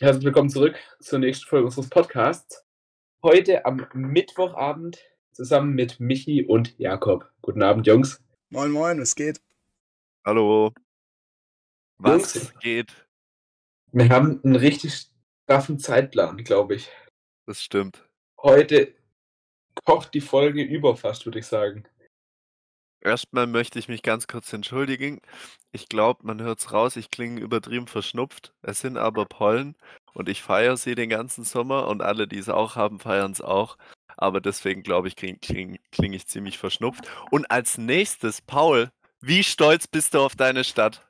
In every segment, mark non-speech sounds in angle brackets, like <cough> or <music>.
Herzlich willkommen zurück zur nächsten Folge unseres Podcasts. Heute am Mittwochabend zusammen mit Michi und Jakob. Guten Abend, Jungs. Moin, moin, was geht? Hallo. Was Jungs. geht? Wir haben einen richtig straffen Zeitplan, glaube ich. Das stimmt. Heute kocht die Folge über fast, würde ich sagen. Erstmal möchte ich mich ganz kurz entschuldigen. Ich glaube, man hört's raus, ich klinge übertrieben verschnupft. Es sind aber Pollen und ich feiere sie den ganzen Sommer und alle, die es auch haben, feiern es auch. Aber deswegen glaube ich, klinge kling, kling ich ziemlich verschnupft. Und als nächstes, Paul, wie stolz bist du auf deine Stadt?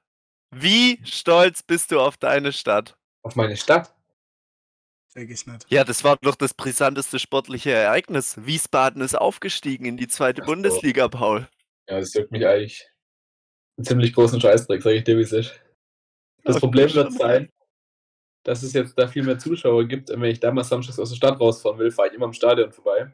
Wie stolz bist du auf deine Stadt? Auf meine Stadt. Check ich nicht. Ja, das war doch das brisanteste sportliche Ereignis. Wiesbaden ist aufgestiegen in die zweite Ach. Bundesliga, Paul. Ja, das juckt mich eigentlich einen ziemlich großen Scheißdreck, sage ich dir, wie es ist. Das Okay, Problem wird sein, dass es jetzt da viel mehr Zuschauer gibt. Und wenn ich damals samstags aus der Stadt rausfahren will, fahre ich immer am Stadion vorbei.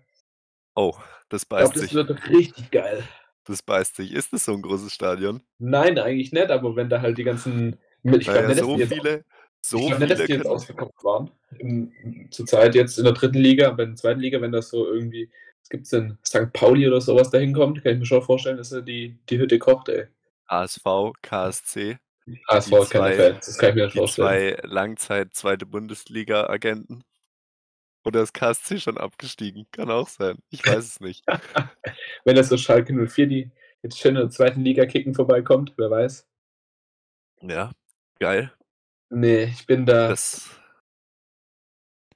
Oh, das Ich glaube, beißt das sich. wird richtig geil. Das beißt sich. Ist das so ein großes Stadion? Nein, eigentlich nicht, aber wenn da halt die ganzen. Ich glaube Naja, nicht, so viele, so ich glaub nicht, dass viele die jetzt ausverkauft waren. Im, zurzeit jetzt in der dritten Liga, bei der zweiten Liga, wenn das so irgendwie. Gibt es denn? St. Pauli oder sowas da hinkommt, kann ich mir schon vorstellen, dass da die, die Hütte kocht, ey. ASV, KSC, ASV Die keine zwei- Fans, das kann ich mir die vorstellen. zwei Langzeit zweite Bundesliga-Agenten. Oder ist KSC schon abgestiegen? Kann auch sein. Ich weiß es nicht. <laughs> Wenn das so Schalke 04, die jetzt schön in der zweiten Liga kicken vorbeikommt, wer weiß. Ja, geil. Nee, ich bin da. Das,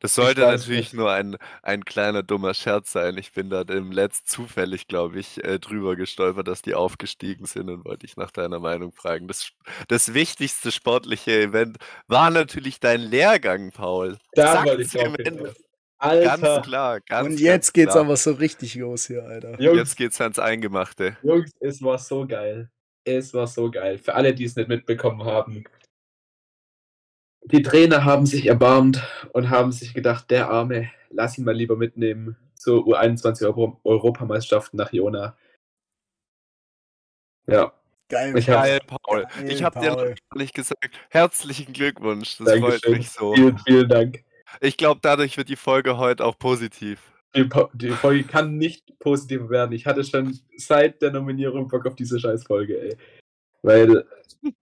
das sollte natürlich nicht. nur ein, ein kleiner dummer Scherz sein. Ich bin da im Letzt zufällig, glaube ich, äh, drüber gestolpert, dass die aufgestiegen sind und wollte ich nach deiner Meinung fragen. Das, das wichtigste sportliche Event war natürlich dein Lehrgang, Paul. da Sagt's wollte ich drauf. Alter, Ganz klar, ganz Und jetzt ganz geht's klar. aber so richtig los hier, Alter. Jungs, Jetzt geht's ans Eingemachte. Jungs, es war so geil. Es war so geil. Für alle, die es nicht mitbekommen haben. Die Trainer haben sich erbarmt und haben sich gedacht, der Arme, lass ihn mal lieber mitnehmen zur U21 Euro Europameisterschaften nach Jona. Ja, Geil. Ich hab- Geil, Paul. Geil, Ich habe dir noch Paul. gar nicht gesagt, herzlichen Glückwunsch. Das Dankeschön. freut mich so. vielen, vielen Dank. Ich glaube, dadurch wird die Folge heute auch positiv. Die, Po- die Folge kann nicht positiver werden. Ich hatte schon seit der Nominierung Bock auf diese Scheißfolge, ey. Weil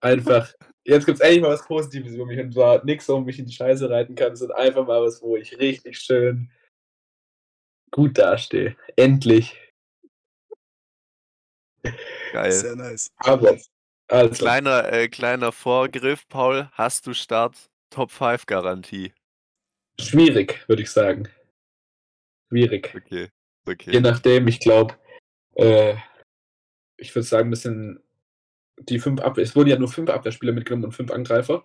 einfach, jetzt gibt es endlich mal was Positives über mich und zwar nichts, wo mich in die Scheiße reiten kann, sondern einfach mal was, wo ich richtig schön gut dastehe. Endlich. Geil. Sehr nice. Aber, also, Kleiner, äh, kleiner Vorgriff, Paul. Hast du Start Top 5 Garantie? schwierig, würde ich sagen. Schwierig. Okay. Je Okay. nachdem, ich glaube, äh, ich würde sagen, das sind die fünf Abwehr, es wurden ja nur fünf Abwehrspieler mitgenommen und fünf Angreifer.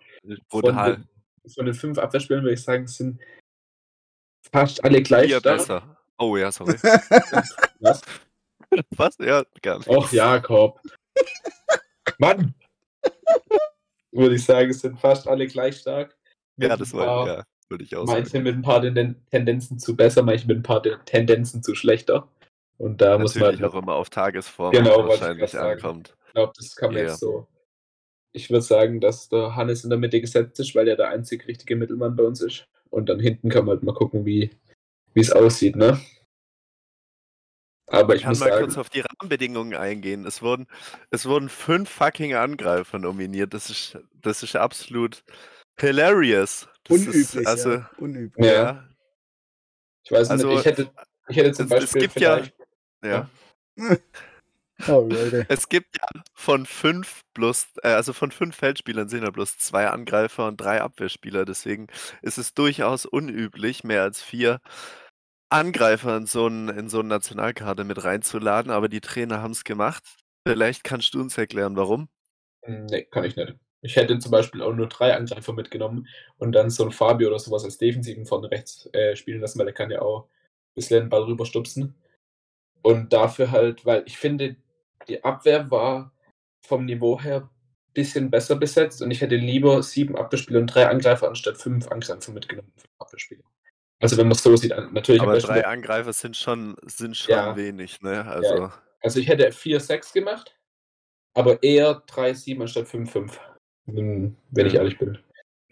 Brutal. Von den, von den fünf Abwehrspielern würde ich sagen, sind fast alle gleich Vier stark. besser. Oh ja, sorry. <laughs> Was? Was? Ja, gar nicht. Och, Jakob. Mann! Würde ich sagen, es sind fast alle gleich stark. Ja, das wollte ja, würde ich auch Manche sagen. mit ein paar Tenden- Tendenzen zu besser, manche mit ein paar Ten- Tendenzen zu schlechter. Und da muss man Natürlich halt auch immer auf Tagesform Genau, wahrscheinlich ankommt. Ich glaube, das kann man Ja. jetzt so. Ich würde sagen, dass der Hannes in der Mitte gesetzt ist, weil er der einzig richtige Mittelmann bei uns ist. Und dann hinten kann man halt mal gucken, wie wie es aussieht, ne? Aber Ich ich kann muss mal sagen, kurz auf die Rahmenbedingungen eingehen. Es wurden, es wurden fünf fucking Angreifer nominiert. Das ist, das ist absolut hilarious. Das Unüblich, ist, also, ja. Unüblich. Ja. ja. ich weiß also, nicht, ich hätte, ich hätte zum es- es Beispiel gibt ja- ja. Oh. Es gibt ja von fünf plus, äh, also von fünf Feldspielern sind ja bloß zwei Angreifer und drei Abwehrspieler. Deswegen ist es durchaus unüblich, mehr als vier Angreifer in so einen, in so einen Nationalkader mit reinzuladen. Aber die Trainer haben es gemacht. Vielleicht kannst du uns erklären, warum. nee, kann ich nicht. Ich hätte zum Beispiel auch nur drei Angreifer mitgenommen und dann so ein Fabio oder sowas als Defensiven von rechts äh, spielen lassen, weil der kann ja auch ein bisschen den Ball rüberstupsen. Und dafür halt, weil ich finde, die Abwehr war vom Niveau her ein bisschen besser besetzt und ich hätte lieber sieben Abwehrspieler und drei Angreifer anstatt fünf Angreifer mitgenommen. Fünf Abwehrspieler. Also wenn man es so sieht, natürlich Aber drei Angreifer sind schon, sind schon Ja. wenig, ne? Also, Also ich hätte 4-6 gemacht, aber eher 3-7 anstatt 5-5. Wenn wenn ich Ja. ehrlich bin.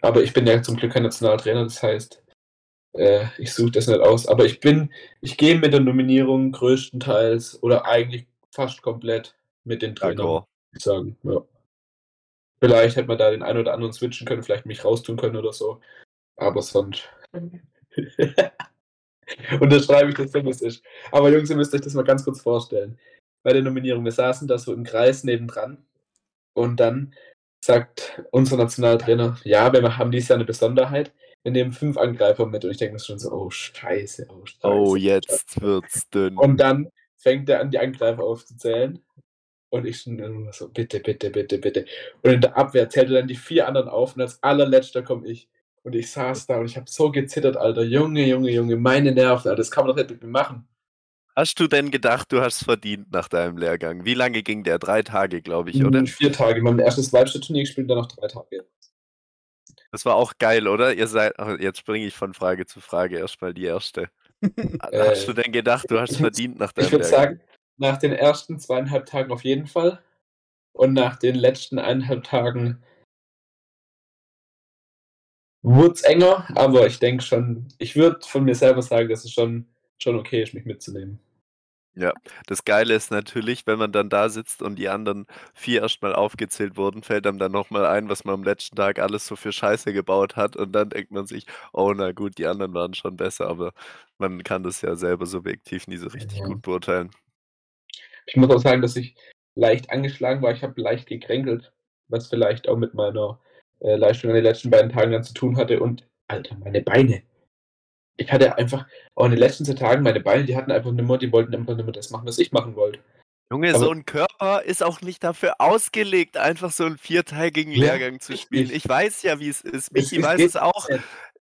Aber ich bin ja zum Glück kein Nationaltrainer, das heißt, äh, ich suche das nicht aus. Aber ich bin, ich gehe mit der Nominierung größtenteils oder eigentlich fast komplett mit den Trainern, ich sagen. Ja. Vielleicht hätte man da den einen oder anderen switchen können, vielleicht mich raustun können oder so. Aber sonst. <laughs> Unterschreibe ich das so, wie es ist. Aber Jungs, ihr müsst euch das mal ganz kurz vorstellen. Bei der Nominierung, wir saßen da so im Kreis nebendran und dann sagt unser Nationaltrainer, ja, wir haben dieses Jahr eine Besonderheit. Wir nehmen fünf Angreifer mit und ich denke mir schon so, oh Scheiße, oh Scheiße. Oh, jetzt wird's dünn. Und dann fängt er an, die Angreifer aufzuzählen. Und ich immer so, bitte, bitte, bitte, bitte. Und in der Abwehr zählt er dann die vier anderen auf und als allerletzter komme ich. Und ich saß da und ich habe so gezittert, Alter. Junge, Junge, Junge, meine Nerven, Alter. Das kann man doch nicht mit mir machen. Hast du denn gedacht, du hast verdient nach deinem Lehrgang? Wie lange ging der? Drei Tage, glaube ich, oder? Mhm, Vier Tage. Wir haben ein erstes Live-Turnier gespielt, dann noch drei Tage. Das war auch geil, oder? Ihr seid, jetzt springe ich von Frage zu Frage, erstmal die erste. Hast du denn gedacht, du hast ich- verdient nach Ich deinem würde Lehrgang? sagen, nach den ersten zweieinhalb Tagen auf jeden Fall. Und nach den letzten eineinhalb Tagen wurde es enger, aber ich denke schon, ich würde von mir selber sagen, dass es schon, schon okay ist, mich mitzunehmen. Das Geile ist natürlich, wenn man dann da sitzt und die anderen vier erstmal aufgezählt wurden, fällt einem dann nochmal ein, was man am letzten Tag alles so für Scheiße gebaut hat. Und dann denkt man sich, oh na gut, die anderen waren schon besser, aber man kann das ja selber subjektiv nie so richtig Ja. gut beurteilen. Ich muss auch sagen, dass ich leicht angeschlagen war. Ich habe leicht gekränkelt, was vielleicht auch mit meiner äh, Leistung an den letzten beiden Tagen dann zu tun hatte. Und Alter, meine Beine. Ich hatte einfach, auch in den letzten zwei Tagen, meine Beine, die hatten einfach nimmer, die wollten einfach nimmer das machen, was ich machen wollte. Junge, Aber- so ein Körper ist auch nicht dafür ausgelegt, einfach so einen viertägigen Ja, Lehrgang zu spielen. richtig. Ich weiß ja, wie es ist. Michi weiß es auch. nicht.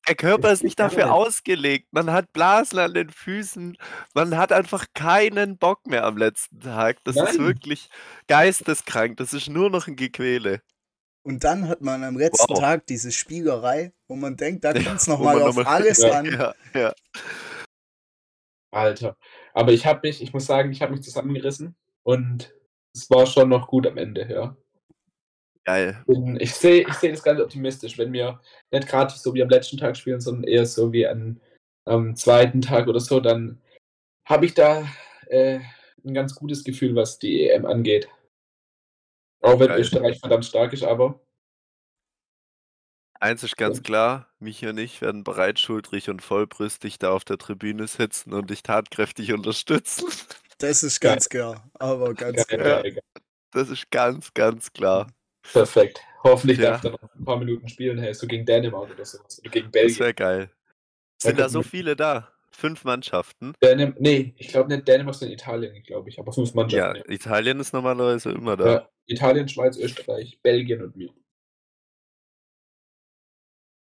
Der Körper ist nicht dafür ausgelegt. Man hat Blasen an den Füßen. Man hat einfach keinen Bock mehr am letzten Tag. Das ist Nein. wirklich geisteskrank. Das ist nur noch ein Gequäle. Und dann hat man am letzten Wow. Tag diese Spielerei, wo man denkt, da Ja, kommt es nochmal auf noch mal- <laughs> alles Ja. an. Ja, ja. Alter. Aber ich habe mich, ich muss sagen, ich habe mich zusammengerissen und es war schon noch gut am Ende, ja. Geil. Ich sehe ich seh das ganz optimistisch, wenn wir nicht gerade so wie am letzten Tag spielen, sondern eher so wie an, am zweiten Tag oder so, dann habe ich da äh, ein ganz gutes Gefühl, was die EM angeht. Auch wenn Geil. Österreich verdammt stark ist, aber Eins ist ganz klar, Michi und ich werden breitschultrig und vollbrüstig da auf der Tribüne sitzen und dich tatkräftig unterstützen. Das ist ganz klar. Aber ganz geil, klar. geil, geil. Das ist ganz, ganz klar. perfekt. Hoffentlich Ja. darf ich dann noch ein paar Minuten spielen, hey, so gegen Dänemark oder sowas. Oder gegen Das Belgien. wäre geil. Da Sind da könnten so viele da? Fünf Mannschaften? Dänem nee, ich glaube nicht Dänemark, sondern Italien, glaube ich. Aber fünf Ja, Mannschaften. Italien ist normalerweise immer da. Ja, Italien, Schweiz, Österreich, Belgien und wir.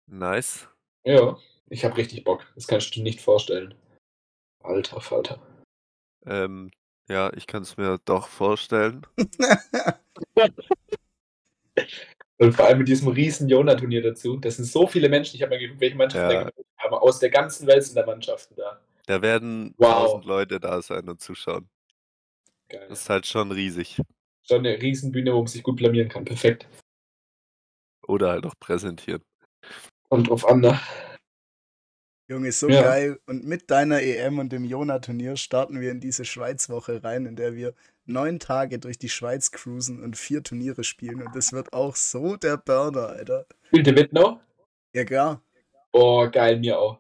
Nice. Ja, ich habe richtig Bock. Das kannst du dir nicht vorstellen. Alter Falter. Ähm, ja, ich kann es mir doch vorstellen. <laughs> Und vor allem mit diesem riesen Jona-Turnier dazu. Das sind so viele Menschen. Ich habe mal geguckt, welche Mannschaften Ja. da gespielt haben. Aus der ganzen Welt sind da Mannschaften da. Da werden Wow. tausend Leute da sein und zuschauen. Geil. Das ist halt schon riesig. Schon eine Riesenbühne, wo man sich gut blamieren kann. Perfekt. Oder halt auch präsentieren. Und drauf an, ne? Junge, so Ja. geil. Und mit deiner EM und dem Jona-Turnier starten wir in diese Schweiz-Woche rein, in der wir neun Tage durch die Schweiz cruisen und vier Turniere spielen. Und das wird auch so der Burner, Alter. Spielt ihr mit noch? Ja, klar. Oh, geil, mir auch.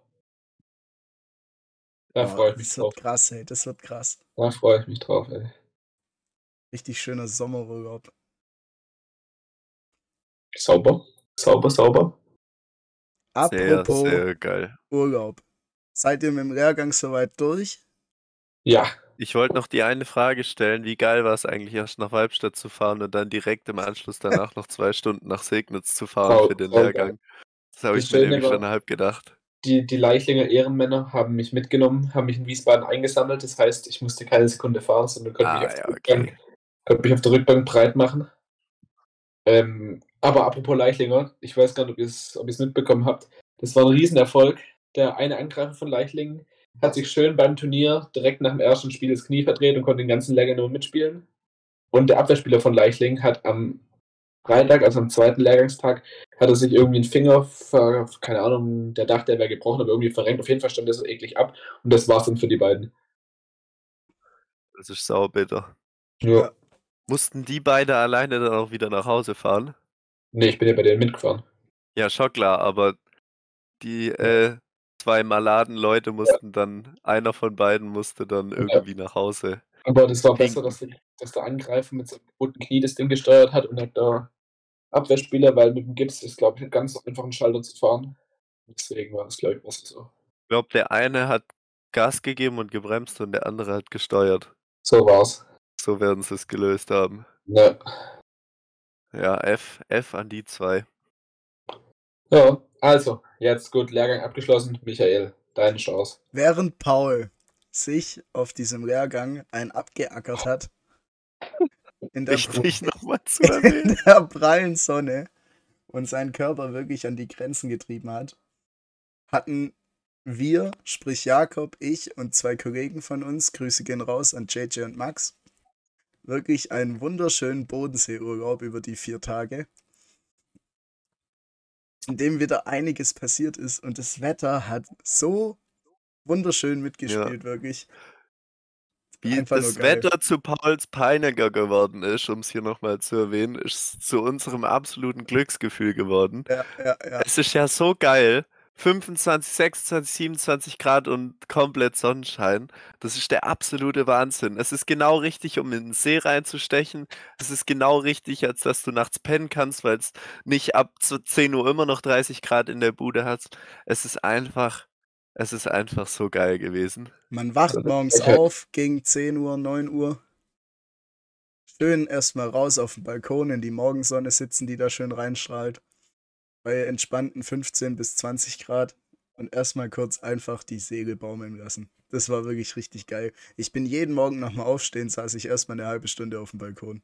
Da Oh, freue ich mich das drauf. wird krass, ey. Das wird krass. Da freue ich mich drauf, ey. Richtig schöner Sommerurlaub. Sauber. Sauber, sauber. Sehr, Apropos sehr geil. Urlaub. Seid ihr mit dem Lehrgang soweit durch? Ja. Ich wollte noch die eine Frage stellen, wie geil war es eigentlich erst nach Weibstadt zu fahren und dann direkt im Anschluss danach noch zwei Stunden nach Segnitz zu fahren Sau- für den saugeil. Lehrgang. Das habe ich mir nämlich war- schon halb gedacht. Die, die Leichlinger Ehrenmänner haben mich mitgenommen, haben mich in Wiesbaden eingesammelt. Das heißt, ich musste keine Sekunde fahren, sondern konnte, Ah, mich, auf ja, okay. Konnte mich auf der Rückbank breit machen. Ähm, aber apropos Leichlinger, ich weiß gar nicht, ob ihr es ob ihr's mitbekommen habt. Das war ein Riesenerfolg. Der eine Angreifer von Leichlingen hat sich schön beim Turnier direkt nach dem ersten Spiel das Knie verdreht und konnte den ganzen Lehrgang nur mitspielen. Und der Abwehrspieler von Leichlingen hat am Freitag, also am zweiten Lehrgangstag, hat er sich irgendwie einen Finger, ver, keine Ahnung, der dachte, er wäre gebrochen, aber irgendwie verrenkt. Auf jeden Fall stand er so eklig ab und das war's dann für die beiden. Das ist saubitter. Ja. Mussten die beide alleine dann auch wieder nach Hause fahren? Nee, ich bin ja bei denen mitgefahren. Ja, schon klar, aber die äh, zwei maladen Leute mussten dann, einer von beiden musste dann irgendwie nach Hause. Aber das war Ping. besser, dass, der- dass der Angreifer mit seinem guten Knie das Ding gesteuert hat und nicht der Abwehrspieler, weil mit dem Gips ist, glaube ich, ganz einfach einen Schalter zu fahren. Deswegen war das, glaube ich, besser so. Ich glaube, der eine hat Gas gegeben und gebremst und der andere hat gesteuert. So war's. So werden sie es gelöst haben. Ja. Ja, F, F an die zwei. ja, also, jetzt gut, Lehrgang abgeschlossen. Michael, deine Chance. Während Paul sich auf diesem Lehrgang ein abgeackert hat, in der, Wichtig nochmal zu <laughs> in der prallen Sonne und seinen Körper wirklich an die Grenzen getrieben hat, hatten wir, sprich Jakob, ich und zwei Kollegen von uns, Grüße gehen raus an JJ und Max, wirklich einen wunderschönen Bodenseeurlaub über die vier Tage, in dem wieder einiges passiert ist und das Wetter hat so wunderschön mitgespielt, wirklich. Wie Einfach das. Wetter zu Pauls Peiniger geworden ist, um es hier nochmal zu erwähnen, ist zu unserem absoluten Glücksgefühl geworden. Ja, ja, ja. Es ist ja so geil. 25, 26, 27 Grad und komplett Sonnenschein. Das ist der absolute Wahnsinn. Es ist genau richtig, um in den See reinzustechen. Es ist genau richtig, als dass du nachts pennen kannst, weil es nicht ab zu 10 Uhr immer noch 30 Grad in der Bude hast. Es ist einfach, es ist einfach so geil gewesen. Man wacht Also, morgens auf gegen 10 Uhr, 9 Uhr. Schön erstmal raus auf den Balkon in die Morgensonne sitzen, die da schön reinstrahlt. Bei entspannten 15 bis 20 Grad. Und erstmal kurz einfach die Segel baumeln lassen. Das war wirklich richtig geil. Ich bin jeden Morgen nach dem Aufstehen, saß ich erstmal eine halbe Stunde auf dem Balkon.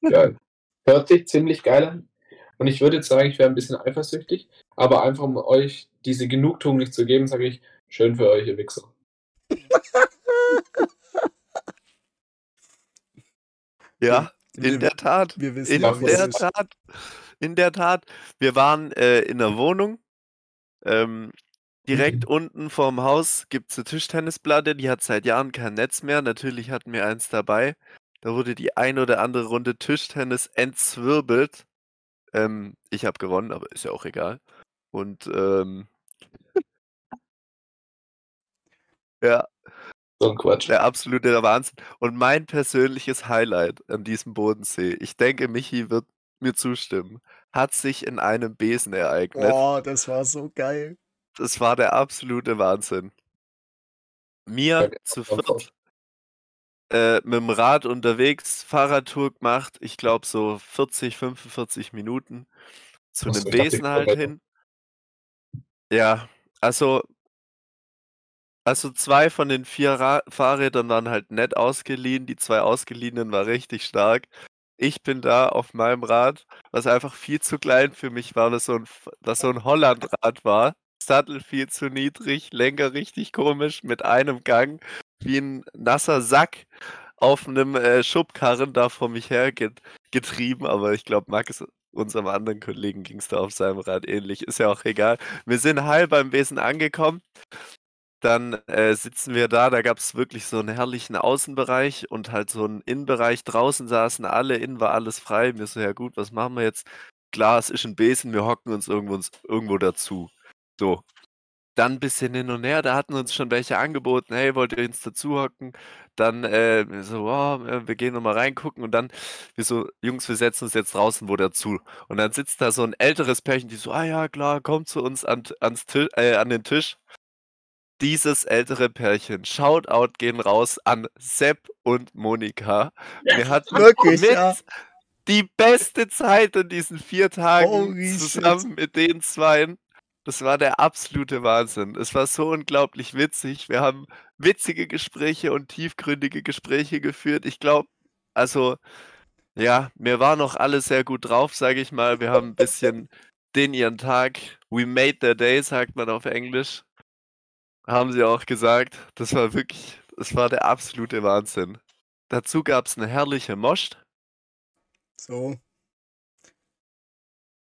Geil. Hört sich ziemlich geil an. Und ich würde jetzt sagen, ich wäre ein bisschen eifersüchtig, aber einfach um euch diese Genugtuung nicht zu geben, sage ich, schön für euch, ihr Wichser. <laughs> Ja, Wir- in der Tat. Wir wissen In der ist. Tat. In der Tat. Wir waren äh, in der Wohnung. Ähm, direkt unten vorm Haus gibt es eine Tischtennisplatte, die hat seit Jahren kein Netz mehr. Natürlich hatten wir eins dabei. Da wurde die ein oder andere Runde Tischtennis entzwirbelt. Ähm, ich habe gewonnen, aber ist ja auch egal. Und ähm, ja, So ein Quatsch. der absolute Wahnsinn. Und mein persönliches Highlight an diesem Bodensee, ich denke, Michi wird mir zustimmen, hat sich in einem Besen ereignet. Boah, das war so geil. Das war der absolute Wahnsinn. Mir Ja, zu viert äh, mit dem Rad unterwegs, Fahrradtour gemacht, ich glaube so 40, 45 Minuten zu so, einem Besen halt hin. Ja, also, also zwei von den vier Ra Fahrrädern waren halt nett ausgeliehen, die zwei ausgeliehenen war richtig stark. Ich bin da auf meinem Rad, was einfach viel zu klein für mich war, was so ein, was so ein Hollandrad war. Sattel viel zu niedrig, Lenker richtig komisch, mit einem Gang, wie ein nasser Sack auf einem äh, Schubkarren da vor mich her get getrieben, aber ich glaube, Max, unserem anderen Kollegen, ging es da auf seinem Rad ähnlich. Ist ja auch egal. Wir sind halb beim Wesen angekommen. Dann äh, sitzen wir da, da gab es wirklich so einen herrlichen Außenbereich und halt so einen Innenbereich. Draußen saßen alle, innen war alles frei. Mir so, ja gut, was machen wir jetzt? Klar, es ist ein Besen, wir hocken uns irgendwo, irgendwo dazu. So. Dann ein bisschen hin und her, da hatten uns schon welche angeboten, hey, wollt ihr uns dazu hocken? Dann äh, wir so, oh, wir gehen nochmal reingucken und dann, wir so, Jungs, wir setzen uns jetzt draußen wo dazu. Und dann sitzt da so ein älteres Pärchen, die so, ah ja, klar, kommt zu uns an, ans äh, an den Tisch. Dieses ältere Pärchen, Shoutout gehen raus an Sepp und Monika. Wir hatten Wirklich, mit ja. die beste Zeit in diesen vier Tagen Holy shit. zusammen mit den Zweien. Das war der absolute Wahnsinn. Es war so unglaublich witzig. Wir haben witzige Gespräche und tiefgründige Gespräche geführt. Ich glaube, also, ja, mir war noch alles sehr gut drauf, sage ich mal. Wir haben ein bisschen den ihren Tag, we made their day, sagt man auf Englisch. Haben sie auch gesagt. Das war wirklich, das war der absolute Wahnsinn. Dazu gab es eine herrliche Most. So.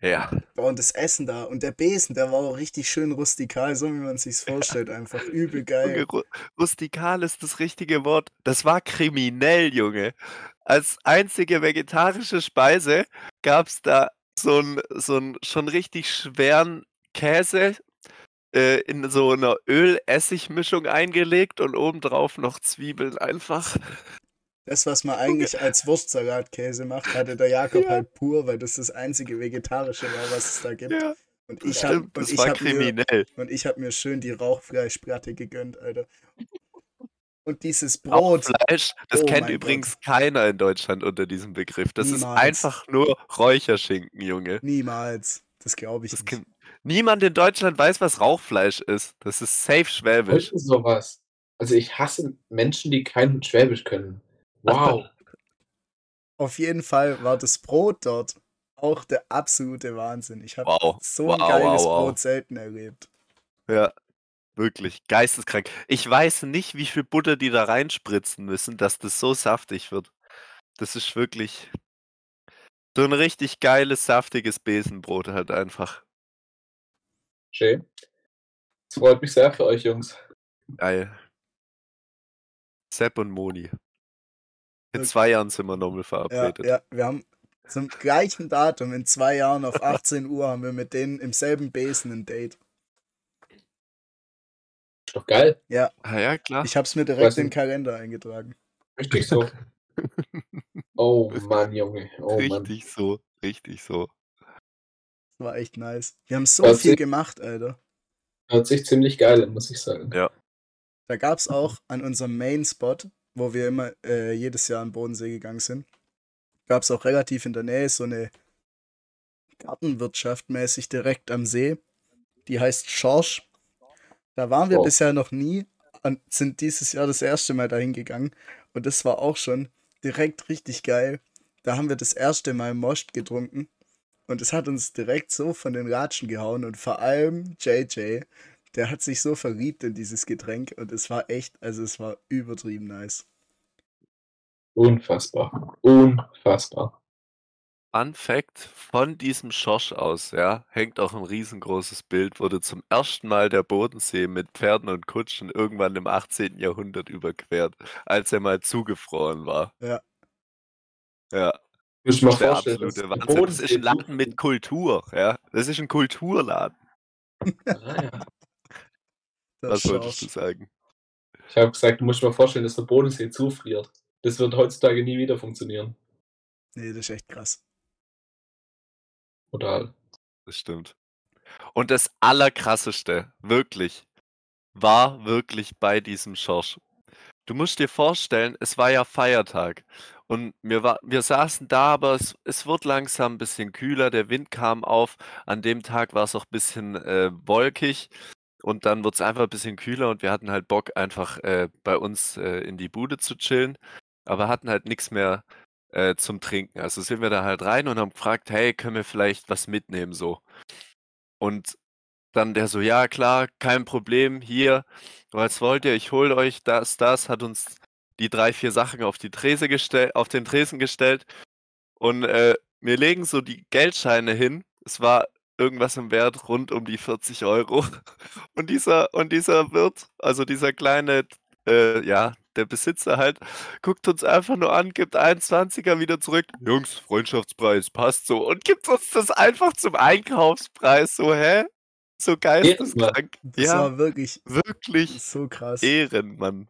Ja. Boah, und das Essen da und der Besen, der war auch richtig schön rustikal, so wie man sich's vorstellt, einfach übel geil. Junge, ru rustikal ist das richtige Wort. Das war kriminell, Junge. Als einzige vegetarische Speise gab's da so 'n so 'n schon richtig schweren Käse, äh, in so 'ner Öl-Essig-Mischung eingelegt und obendrauf noch Zwiebeln einfach. Das, was man <laughs> eigentlich als Wurstsalatkäse macht, hatte der Jakob Ja. halt pur, weil das das einzige Vegetarische war, was es da gibt. Ja, Und ich habe und kriminell. und ich habe mir schön die Rauchfleischplatte gegönnt, Alter. Und dieses Brot, Rauchfleisch, das oh kennt mein Gott. übrigens keiner in Deutschland unter diesem Begriff. Das ist Niemals. einfach nur Räucherschinken, Junge. Niemals. Das glaube ich Das nicht. Niemand in Deutschland weiß, was Rauchfleisch ist. Das ist safe schwäbisch. Heute sowas. Also ich hasse Menschen, die kein Schwäbisch können. Wow. <laughs> Auf jeden Fall war das Brot dort auch der absolute Wahnsinn. Ich habe Wow, so ein wow, geiles wow, wow. Brot selten erlebt. Ja, wirklich geisteskrank. Ich weiß nicht, wie viel Butter die da reinspritzen müssen, dass das so saftig wird. Das ist wirklich so ein richtig geiles, saftiges Besenbrot halt einfach. Schön. Es freut mich sehr für euch, Jungs. Geil. Sepp und Moni. In Okay. zwei Jahren sind wir nochmal Ja, verabredet. ja, wir haben zum gleichen Datum in zwei Jahren auf 18 Uhr haben wir mit denen im selben Besen ein Date. Ist doch geil. Ja, Ah ja, klar. ich habe es mir Weiß direkt in den. Kalender eingetragen. Richtig so. <laughs> Oh Mann, Junge. Oh Mann. richtig so, richtig so. War echt nice. Wir haben so Hört viel sich- gemacht, Alter. Hört sich ziemlich geil an, muss ich sagen. Ja. Da gab es auch an unserem Main-Spot, wo wir immer äh, jedes Jahr an Bodensee gegangen sind, gab es auch relativ in der Nähe so eine Gartenwirtschaft mäßig direkt am See. Die heißt Schorsch. Da waren wir Wow. bisher noch nie und sind dieses Jahr das erste Mal dahin gegangen. Und das war auch schon direkt richtig geil. Da haben wir das erste Mal Most getrunken. Und es hat uns direkt so von den Latschen gehauen. Und vor allem JJ, der hat sich so verliebt in dieses Getränk. Und es war echt, also es war übertrieben nice. Unfassbar. Unfassbar. Fun Fact: Von diesem Schorsch aus, ja, hängt auch ein riesengroßes Bild, wurde zum ersten Mal der Bodensee mit Pferden und Kutschen irgendwann im 18. Jahrhundert überquert, als er mal zugefroren war. Ja. Ja, Muss ich mir der vorstellen. absolute dass Wahnsinn. Das ist ein Laden mit Kultur, ja. Das ist ein Kulturladen. Ah, ja. <laughs> Das Was wolltest du sagen? Ich habe gesagt, du musst dir mal vorstellen, dass der Bodensee zufriert. Das wird heutzutage nie wieder funktionieren. Nee, das ist echt krass. Total. Das stimmt. Und das Allerkrasseste, wirklich, war wirklich bei diesem Schorsch. Du musst dir vorstellen, es war ja Feiertag. Und wir, war, wir saßen da, aber es, es wurde langsam ein bisschen kühler, der Wind kam auf. An dem Tag war es auch ein bisschen äh, wolkig. Und dann wurde es einfach ein bisschen kühler und wir hatten halt Bock, einfach äh, bei uns äh, in die Bude zu chillen, aber hatten halt nichts mehr äh, zum Trinken. Also sind wir da halt rein und haben gefragt, hey, können wir vielleicht was mitnehmen so? Und dann der so, ja klar, kein Problem, hier, was wollt ihr, ich hol euch das, das, hat uns die drei, vier Sachen auf die Trese gestellt, auf den Tresen gestellt und äh, wir legen so die Geldscheine hin. Es war irgendwas im Wert rund um die 40 Euro. <laughs> Und dieser, und dieser Wirt, also dieser kleine, äh, ja, der Besitzer halt, guckt uns einfach nur an, gibt 21er wieder zurück. Jungs, Freundschaftspreis, passt so. Und gibt uns das einfach zum Einkaufspreis. So, hä? So geisteskrank. Das Ja, war wirklich wirklich so krass. Ehrenmann.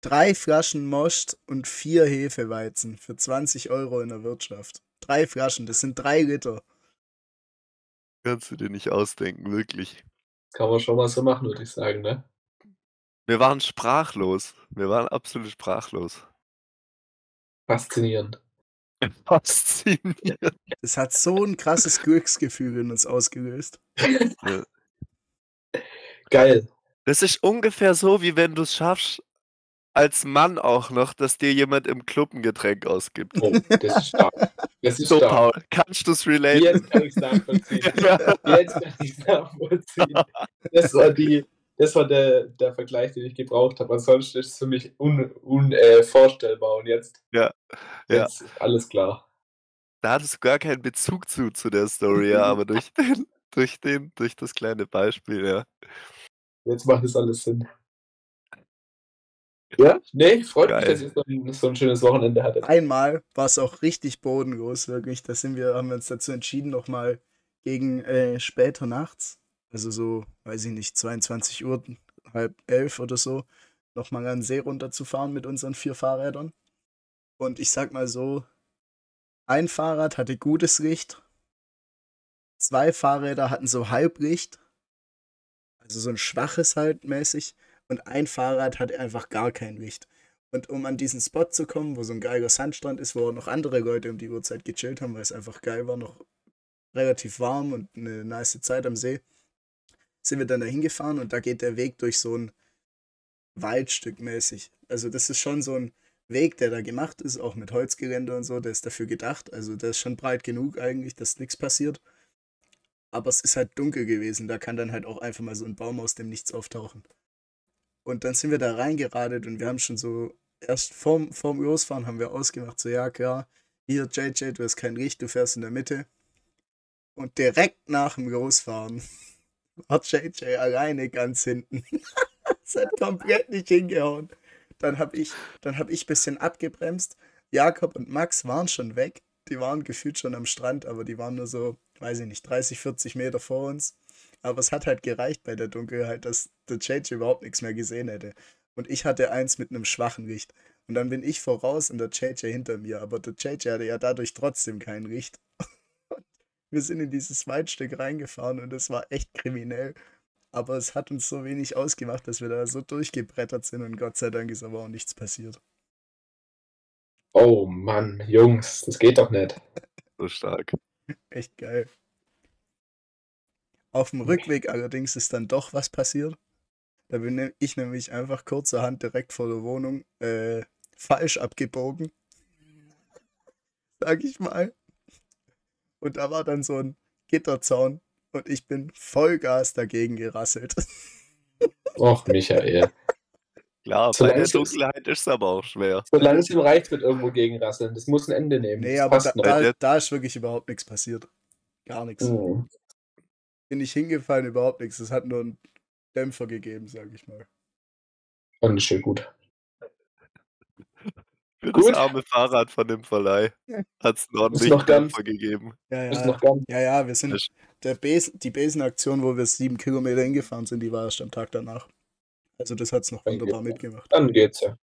Drei Flaschen Most und vier Hefeweizen für 20 Euro in der Wirtschaft. Drei Flaschen, das sind drei Liter. Kannst du dir nicht ausdenken, wirklich. Kann man schon mal so machen, würde ich sagen, ne? Wir waren sprachlos. Wir waren absolut sprachlos. Faszinierend. <laughs> Faszinierend. Das hat so ein krasses Glücksgefühl in uns ausgelöst. Geil. Das ist ungefähr so, wie wenn du es schaffst, als Mann auch noch, dass dir jemand im Club ein Getränk ausgibt. Oh, das ist stark. Das ist So, stark. Paul, kannst du es relaten? Jetzt kann ich es nachvollziehen. <laughs> Jetzt kann ich es nachvollziehen. Das war, die, das war der, der Vergleich, den ich gebraucht habe. Ansonsten ist es für mich unvorstellbar. Un, äh. Und jetzt, Ja, ja. jetzt ist alles klar. da hattest du gar keinen Bezug zu, zu der Story, ja, aber durch <laughs> den, durch den, durch das kleine Beispiel, ja. Jetzt macht es alles Sinn. Ja? Nee, freut Geil. mich, dass ihr so ein, so ein schönes Wochenende hattet. Einmal war es auch richtig bodenlos, wirklich. Da sind wir, haben wir uns dazu entschieden, nochmal gegen äh, später nachts, also so, weiß ich nicht, 22 Uhr, halb elf oder so, nochmal an den See runterzufahren mit unseren vier Fahrrädern. Und ich sag mal so, ein Fahrrad hatte gutes Licht, zwei Fahrräder hatten so Halblicht, also so ein schwaches halt mäßig, und ein Fahrrad hatte einfach gar kein Licht. Und um an diesen Spot zu kommen, wo so ein geiler Sandstrand ist, wo auch noch andere Leute um die Uhrzeit gechillt haben, weil es einfach geil war, noch relativ warm und eine nice Zeit am See, sind wir dann da hingefahren und da geht der Weg durch so ein Waldstück mäßig. Also das ist schon so ein Weg, der da gemacht ist, auch mit Holzgelände und so, der ist dafür gedacht. Also der ist schon breit genug eigentlich, dass nichts passiert. Aber es ist halt dunkel gewesen, da kann dann halt auch einfach mal so ein Baum aus dem Nichts auftauchen. Und dann sind wir da reingeradet und wir haben schon so, erst vorm, vorm Losfahren haben wir ausgemacht, so ja klar, hier JJ, du hast kein Licht, du fährst in der Mitte. Und direkt nach dem Losfahren <laughs> war JJ alleine ganz hinten. <laughs> das hat komplett nicht hingehauen. Dann habe ich, dann hab ich ein bisschen abgebremst. Jakob und Max waren schon weg. Die waren gefühlt schon am Strand, aber die waren nur so, weiß ich nicht, 30, 40 Meter vor uns. Aber es hat halt gereicht bei der Dunkelheit, dass der JJ überhaupt nichts mehr gesehen hätte. Und ich hatte eins mit einem schwachen Licht. Und dann bin ich voraus und der JJ hinter mir. Aber der JJ hatte ja dadurch trotzdem kein Licht. <laughs> Wir sind in dieses Waldstück reingefahren und es war echt kriminell. Aber es hat uns so wenig ausgemacht, dass wir da so durchgebrettert sind und Gott sei Dank ist aber auch nichts passiert. Oh Mann, Jungs, das geht doch nicht. So stark. Echt geil. Auf dem Rückweg allerdings ist dann doch was passiert. Da bin ne- ich nämlich einfach kurzerhand direkt vor der Wohnung äh, falsch abgebogen. <laughs> Sag ich mal. Und da war dann so ein Gitterzaun und ich bin Vollgas dagegen gerasselt. <laughs> Och, Michael. Klar, So bei der Dunkelheit ist es aber auch schwer. So langsam reicht mit irgendwo gegenrasseln. Das muss ein Ende nehmen. Nee, das aber da, da, da ist wirklich überhaupt nichts passiert. Gar nichts. Mhm. Bin ich hingefallen, überhaupt nichts. Es hat nur einen Dämpfer gegeben, sag ich mal. Ich schön gut. Für Gut. das arme Fahrrad von dem Verleih <laughs> hat es einen ordentlichen noch ganz- Dämpfer gegeben. Ja, Ist ja, noch ganz ja, ja, wir sind. Der Besen, die Besenaktion, wo wir sieben Kilometer hingefahren sind, die war erst am Tag danach. Also das hat's noch Dann wunderbar mitgemacht. Dann geht's ja.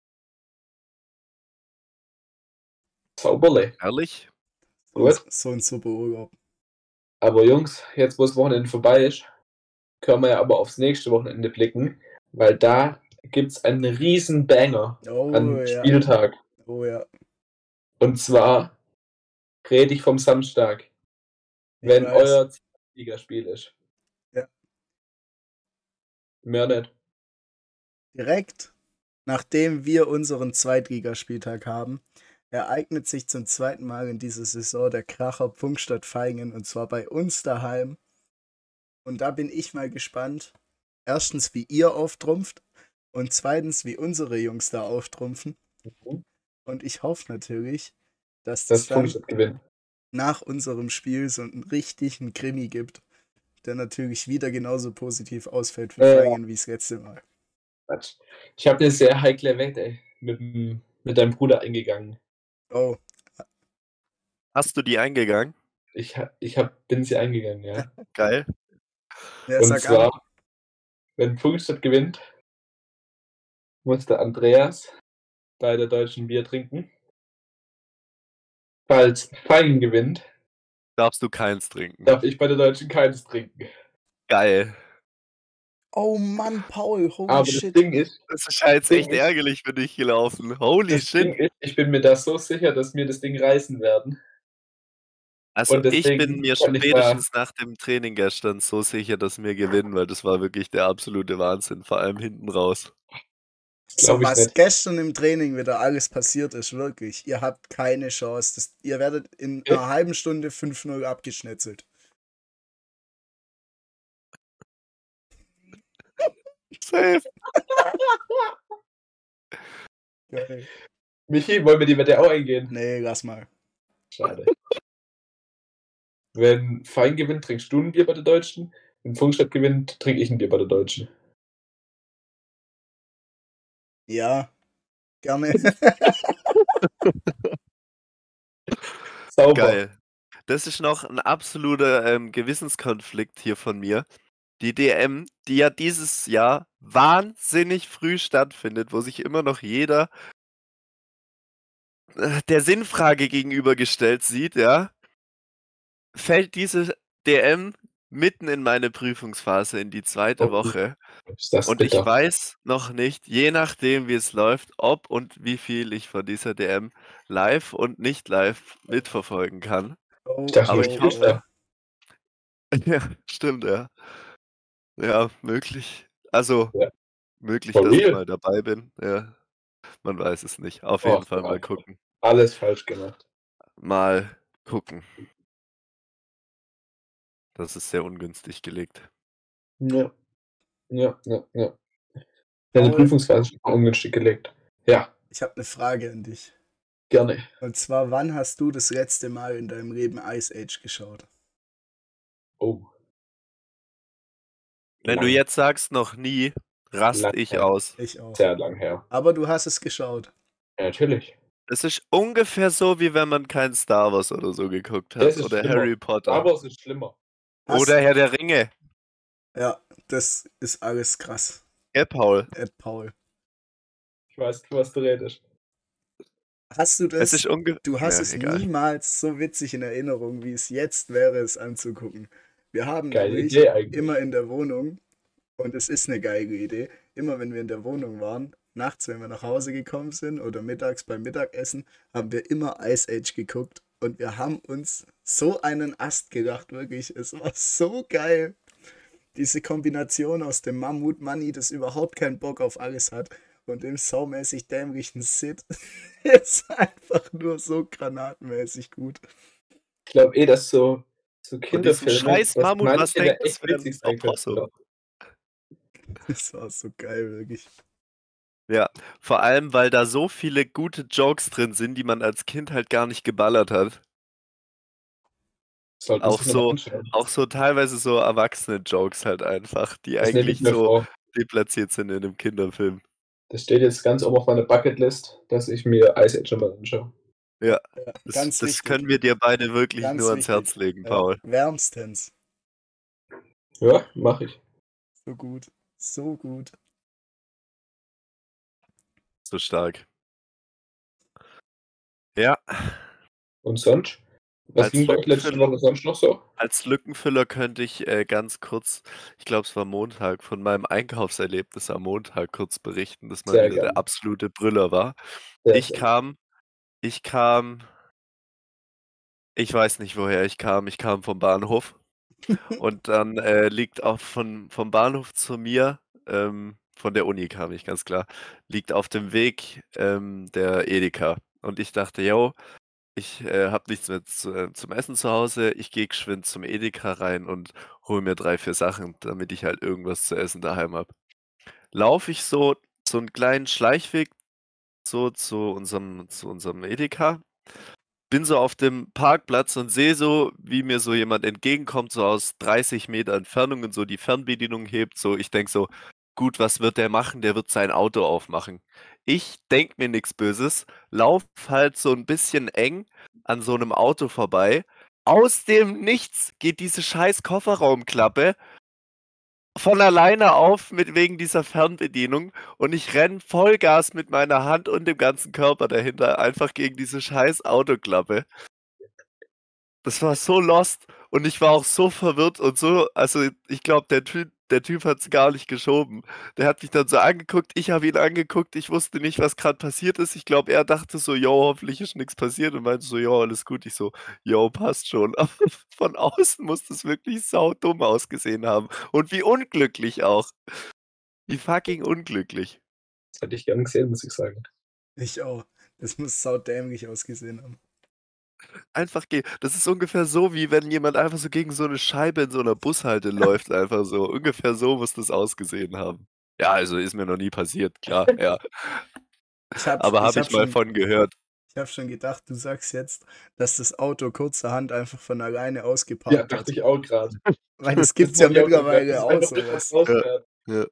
Sauberle. So, ein- Gut. so ein super Urlaub. Aber Jungs, jetzt wo das Wochenende vorbei ist, können wir ja aber aufs nächste Wochenende blicken, weil da gibt's einen riesen Banger Oh an ja. Spieltag. Oh ja. Und zwar rede ich vom Samstag, Ich wenn weiß. euer Ligaspiel ist. Ja. Mehr nicht. Direkt nachdem wir unseren Zweitligaspieltag haben, ereignet sich zum zweiten Mal in dieser Saison der Kracher Pfungstadt Feingen und zwar bei uns daheim. Und da bin ich mal gespannt. Erstens, wie ihr auftrumpft und zweitens, wie unsere Jungs da auftrumpfen. Mhm. Und ich hoffe natürlich, dass Das das dann nach unserem Spiel so einen richtigen Krimi gibt, der natürlich wieder genauso positiv ausfällt für Ja. Feingen wie das letzte Mal. Ich habe eine sehr heikle Wette mit, mit deinem Bruder eingegangen. Oh, Hast du die eingegangen? Ich, ich hab, bin sie eingegangen, ja. <laughs> Geil. ja, Und zwar, an. wenn Pfungstadt gewinnt, muss der Andreas bei der deutschen Bier trinken. Falls Fein gewinnt, Darfst du keins trinken. darf ich bei der deutschen keines trinken. Geil. Oh Mann, Paul, holy Aber das shit. Ding ist, Das ist jetzt Ding echt ist- ärgerlich für dich gelaufen. Holy das shit. ist, ich bin mir da so sicher, dass wir das Ding reißen werden. Also ich bin mir spätestens nach dem Training gestern so sicher, dass wir gewinnen, weil das war wirklich der absolute Wahnsinn, vor allem hinten raus. So was nicht. gestern im Training wieder alles passiert ist, wirklich. Ihr habt keine Chance. Das, ihr werdet in Ja. einer halben Stunde 5-0 abgeschnetzelt. Safe. Geil. Michi, wollen wir die Wette auch eingehen? Nee, lass mal. Schade. Wenn Fein gewinnt, trinkst du ein Bier bei der Deutschen. Wenn Funkstadt gewinnt, trinke ich ein Bier bei der Deutschen. Ja, gerne. <laughs> Sauber. Geil. Das ist noch ein absoluter ähm, Gewissenskonflikt hier von mir. Die DM, die ja dieses Jahr wahnsinnig früh stattfindet, wo sich immer noch jeder äh, der Sinnfrage gegenübergestellt sieht, ja, fällt diese DM mitten in meine Prüfungsphase in die zweite Oh, Woche. Und ich weiß noch nicht, je nachdem, wie es läuft, ob und wie viel ich von dieser DM live und nicht live mitverfolgen kann. Oh, Ich dachte, Aber ich hoffe-. <laughs> Ja, stimmt, ja. Ja, möglich. Also, Ja. möglich, For dass ich mal dabei bin. Ja, man weiß es nicht. Auf jeden Fall mal Gott. gucken. Alles falsch gemacht. Mal gucken. Das ist sehr ungünstig gelegt. Ja. Ja, ja, ja. Deine Paul? Prüfungsphase ist schon ungünstig gelegt. Ja, Ich habe eine Frage an dich. gerne. Und zwar, wann hast du das letzte Mal in deinem Leben Ice Age geschaut? Oh. Wenn du Lang. jetzt sagst, noch nie, rast Lang ich her. aus. Ich auch. Sehr lang her. Aber du hast es geschaut. Ja, natürlich. Es ist ungefähr so, wie wenn man kein Star Wars oder so geguckt hat. Oder schlimmer. Harry Potter. Aber es ist schlimmer. Hast- oder Herr der Ringe. Ja, das ist alles krass. Gell, Paul? Ed Paul. Ich weiß, was du redest. Hast du das? Es ist ungefähr. Du hast Ja, es egal. niemals so witzig in Erinnerung, wie es jetzt wäre, es anzugucken. Wir haben Geile nämlich Idee eigentlich. immer in der Wohnung, und es ist eine geile Idee, immer wenn wir in der Wohnung waren, nachts, wenn wir nach Hause gekommen sind oder mittags beim Mittagessen, haben wir immer Ice Age geguckt und wir haben uns so einen Ast gelacht, wirklich. Es war so geil. Diese Kombination aus dem Mammut Money, das überhaupt keinen Bock auf alles hat, und dem saumäßig dämlichen Sid, <laughs> ist einfach nur so granatenmäßig gut. Ich glaube eh, dass so, so Kinderfilme, scheiß Mammut, was denkt, das witzig ein. Opossum? <laughs> Das war so geil, wirklich. Ja, vor allem, weil da so viele gute Jokes drin sind, die man als Kind halt gar nicht geballert hat. Auch so-. Auch so teilweise so erwachsene Jokes halt einfach, die Das eigentlich so vor. deplatziert sind in einem Kinderfilm. Das steht jetzt ganz oben auf meiner Bucketlist, dass ich mir Ice Age mal anschaue. Ja, Das, ganz das wichtig. können wir dir beide wirklich Ganz nur ans wichtig. Herz legen, Ja, Paul. wärmstens. Ja, mache ich. So gut. So gut. So stark. Ja, Und sonst? Was Als ging bei letzte Lückenfüller- Woche sonst noch so? als Lückenfüller könnte ich äh, ganz kurz, ich glaube, es war Montag, von meinem Einkaufserlebnis am Montag kurz berichten, das mal wieder gerne. der absolute Brüller war. Sehr, Ich sehr. kam, ich kam, ich weiß nicht woher ich kam, ich kam vom Bahnhof <laughs> und dann äh, liegt auch von, vom Bahnhof zu mir, ähm, von der Uni kam ich ganz klar, liegt auf dem Weg ähm, der Edeka. Und ich dachte, yo, ich äh, habe nichts mehr zu, äh, zum Essen zu Hause, ich gehe geschwind zum Edeka rein und hole mir drei, vier Sachen, damit ich halt irgendwas zu essen daheim habe. Laufe ich so so einen kleinen Schleichweg so zu unserem, zu unserem Edeka. Bin so auf dem Parkplatz und sehe so, wie mir so jemand entgegenkommt, so aus 30 Meter Entfernung und so die Fernbedienung hebt. So, ich denke so, gut, was wird der machen? Der wird sein Auto aufmachen. Ich denke mir nichts Böses, lauf halt so ein bisschen eng an so einem Auto vorbei. Aus dem Nichts geht diese scheiß Kofferraumklappe von alleine auf mit wegen dieser Fernbedienung und ich renn Vollgas mit meiner Hand und dem ganzen Körper dahinter einfach gegen diese scheiß Autoklappe. Das war so lost und ich war auch so verwirrt und so, also ich glaube, der Typ, der Typ hat es gar nicht geschoben. Der hat mich dann so angeguckt, ich habe ihn angeguckt, ich wusste nicht, was gerade passiert ist. Ich glaube, er dachte so, yo, hoffentlich ist nichts passiert und meinte so, yo, alles gut. Ich so, yo, passt schon. <laughs> Aber von außen muss das wirklich saudumm ausgesehen haben. Und wie unglücklich auch. Wie fucking unglücklich. Das hätte ich gern gesehen, muss ich sagen. Ich auch. Das muss saudämlich ausgesehen haben. Einfach gehen. Das ist ungefähr so, wie wenn jemand einfach so gegen so eine Scheibe in so einer Bushalte läuft. Einfach so. Ungefähr so muss das ausgesehen haben. Ja, also ist mir noch nie passiert, klar, <laughs> ja. Ich hab, Aber habe hab ich mal schon, von gehört. Ich habe schon gedacht, du sagst jetzt, dass das Auto kurzerhand einfach von alleine ausgeparkt Ja, dachte ich auch gerade. Weil <laughs> das gibt's ja mittlerweile auch sowas. Ja.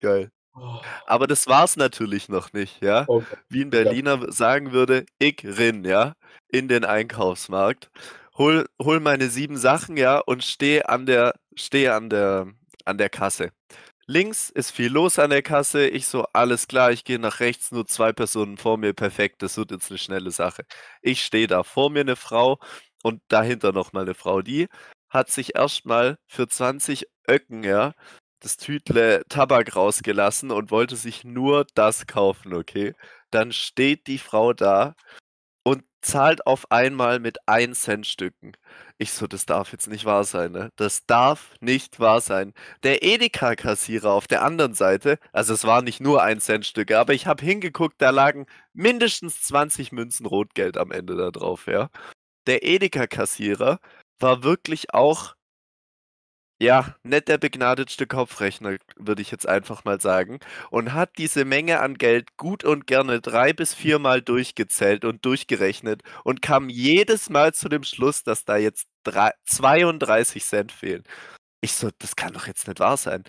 Geil. Oh, Aber das war's natürlich noch nicht, ja? Gott. Wie ein Berliner sagen würde, ich rin, ja, in den Einkaufsmarkt, hol, hol meine sieben Sachen, ja, und stehe an der, stehe an der, an der Kasse. Links ist viel los an der Kasse. Ich so, alles klar, ich gehe nach rechts, nur zwei Personen vor mir, perfekt, das wird jetzt eine schnelle Sache. Ich stehe da, vor mir eine Frau und dahinter nochmal eine Frau. Die hat sich erstmal für 20 Öcken, ja, das Tütle Tabak rausgelassen und wollte sich nur das kaufen, okay? Dann steht die Frau da und zahlt auf einmal mit 1 Cent Stücken. Ich so, das darf jetzt nicht wahr sein, ne? Das darf nicht wahr sein. Der Edeka-Kassierer auf der anderen Seite, also es waren nicht nur 1 Cent Stücke, aber ich habe hingeguckt, da lagen mindestens 20 Münzen Rotgeld am Ende da drauf, ja? Der Edeka-Kassierer war wirklich auch ja, nicht der begnadetste Kopfrechner, würde ich jetzt einfach mal sagen, und hat diese Menge an Geld gut und gerne drei bis viermal durchgezählt und durchgerechnet und kam jedes Mal zu dem Schluss, dass da jetzt drei, 32 Cent fehlen. Ich so, das kann doch jetzt nicht wahr sein.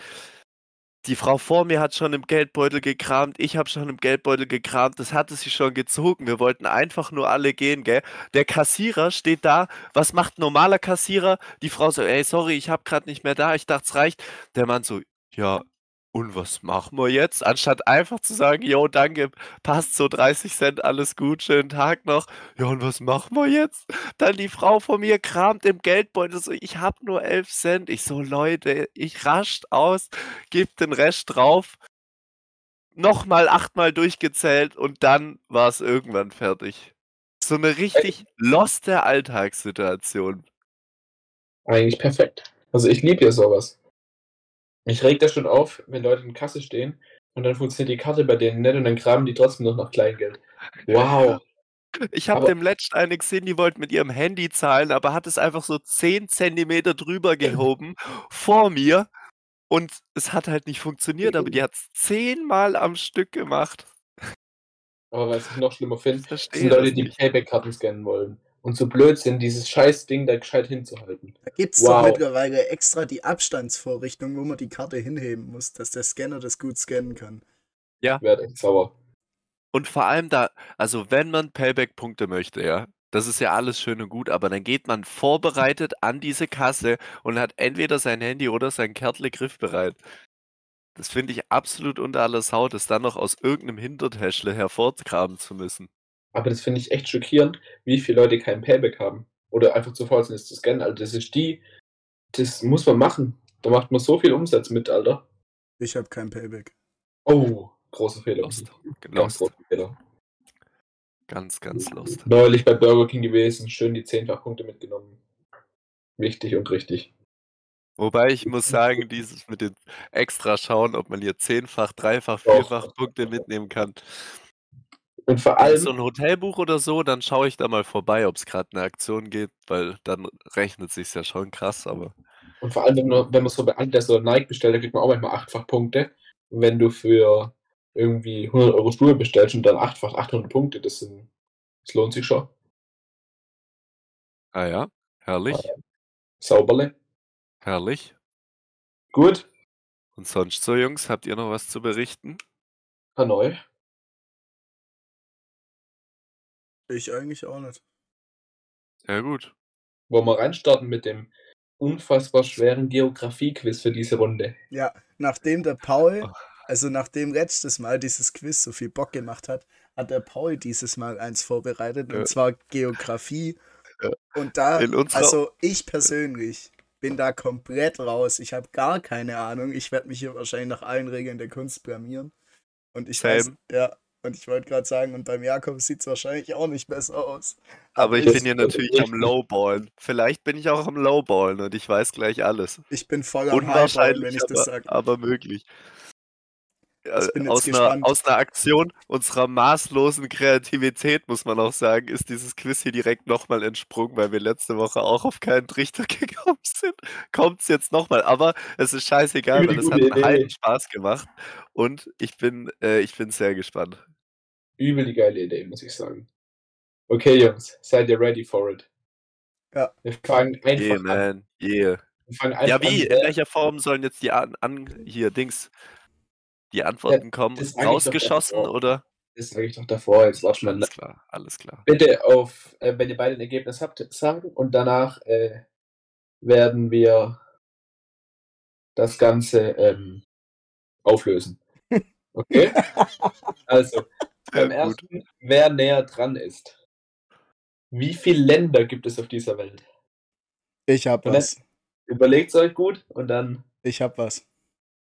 Die Frau vor mir hat schon im Geldbeutel gekramt, ich habe schon im Geldbeutel gekramt, das hatte sie schon gezogen. Wir wollten einfach nur alle gehen, gell? Der Kassierer steht da. Was macht ein normaler Kassierer? Die Frau so, ey, sorry, ich habe gerade nicht mehr da, ich dachte, es reicht. Der Mann so, ja, und was machen wir jetzt? Anstatt einfach zu sagen, jo, danke, passt so 30 Cent, alles gut, schönen Tag noch. Ja, und was machen wir jetzt? Dann die Frau von mir kramt im Geldbeutel so, ich habe nur 11 Cent. Ich so, Leute, ich rascht aus, gib den Rest drauf. Nochmal achtmal durchgezählt und dann war es irgendwann fertig. So eine richtig loste Alltagssituation. Eigentlich perfekt. Also ich liebe ja sowas. Mich regt das schon auf, wenn Leute in Kasse stehen und dann funktioniert die Karte bei denen nicht und dann graben die trotzdem noch nach Kleingeld. Wow. Ich habe dem letzten eine gesehen, die wollte mit ihrem Handy zahlen, aber hat es einfach so 10 Zentimeter drüber gehoben <laughs> vor mir und es hat halt nicht funktioniert, aber die <laughs> hat es zehnmal am Stück gemacht. Aber was ich noch schlimmer finde, sind Leute, die. Payback-Karten scannen wollen. Und so blöd sind, dieses scheiß Ding da gescheit hinzuhalten. Da gibt's Wow. doch mittlerweile extra die Abstandsvorrichtung, wo man die Karte hinheben muss, dass der Scanner das gut scannen kann. Werd echt sauer. Und vor allem da, also wenn man Payback-Punkte möchte, ja, das ist ja alles schön und gut, aber dann geht man vorbereitet an diese Kasse und hat entweder sein Handy oder sein Kärtle griffbereit. Das finde ich absolut unter aller Sau, das dann noch aus irgendeinem Hintertäschle hervorgraben zu müssen. Aber das finde ich echt schockierend, wie viele Leute kein Payback haben. Oder einfach zu faul sind, es zu scannen. Also das ist die, das muss man machen. Da macht man so viel Umsatz mit, Alter. Ich habe kein Payback. Oh, großer Fehler. Lost. Ganz großer Fehler. Ganz, ganz lost. Neulich bei Burger King gewesen, schön die 10-fach Punkte mitgenommen. Wichtig und richtig. Wobei ich muss sagen, dieses mit den extra schauen, ob man hier zehnfach, dreifach, vierfach Punkte mitnehmen kann. Und vor allem, so ein Hotelbuch oder so, dann schaue ich da mal vorbei, ob es gerade eine Aktion geht, weil dann rechnet sich's ja schon krass, aber und vor allem wenn, man, wenn man so bei Adidas oder Nike bestellt, da kriegt man auch manchmal achtfach Punkte. Und wenn du für irgendwie 100 Euro Schuhe bestellst und dann achtfach 800 Punkte, das, sind, das lohnt sich schon. ah ja, herrlich, Sauberle. herrlich. Gut. Und sonst so, Jungs, habt ihr noch was zu berichten? Hanoi. Ich eigentlich auch nicht. Ja gut. Wollen wir reinstarten mit dem unfassbar schweren Geografie-Quiz für diese Runde. Ja, nachdem der Paul, also nachdem letztes Mal dieses Quiz so viel Bock gemacht hat, hat der Paul dieses Mal eins vorbereitet, Ja. und zwar Geografie. Ja. Und da, also ich persönlich bin da komplett raus. Ich habe gar keine Ahnung. Ich werde mich hier wahrscheinlich nach allen Regeln der Kunst blamieren. Und ich weiß, Same. ja, und ich wollte gerade sagen, und beim Jakob sieht es wahrscheinlich auch nicht besser aus. Aber ich das bin hier natürlich am <laughs> Lowballen. Vielleicht bin ich auch am Lowballen und ich weiß gleich alles. Ich bin voll am Highballen, wenn ich das sage. aber möglich. Ja, Ich bin jetzt aus, einer, aus einer Aktion unserer maßlosen Kreativität, muss man auch sagen, ist dieses Quiz hier direkt nochmal entsprungen, weil wir letzte Woche auch auf keinen Trichter <laughs> gekommen sind. Kommt es jetzt nochmal, aber es ist scheißegal, weil es hat einen halben Spaß gemacht und ich bin, äh, ich bin sehr gespannt. Übel die geile Idee, muss ich sagen. Okay, Jungs, seid ihr ready for it? Ja. Wir fangen einfach Yeah, an. man. Yeah. Wir fangen einfach Ja, wie? an. In welcher Form sollen jetzt die an, an hier Dings die Antworten kommen? ich doch Rausgeschossen oder? Das sage ich doch davor. Jetzt warte mal. Alles klar, alles klar. Bitte auf, äh, wenn ihr beide ein Ergebnis habt, sagen und danach äh, werden wir das Ganze ähm, auflösen. <laughs> Okay? also, beim ersten, wer näher dran ist. Wie viele Länder gibt es auf dieser Welt? Ich hab Und was. Überlegt euch gut und dann. Ich hab was.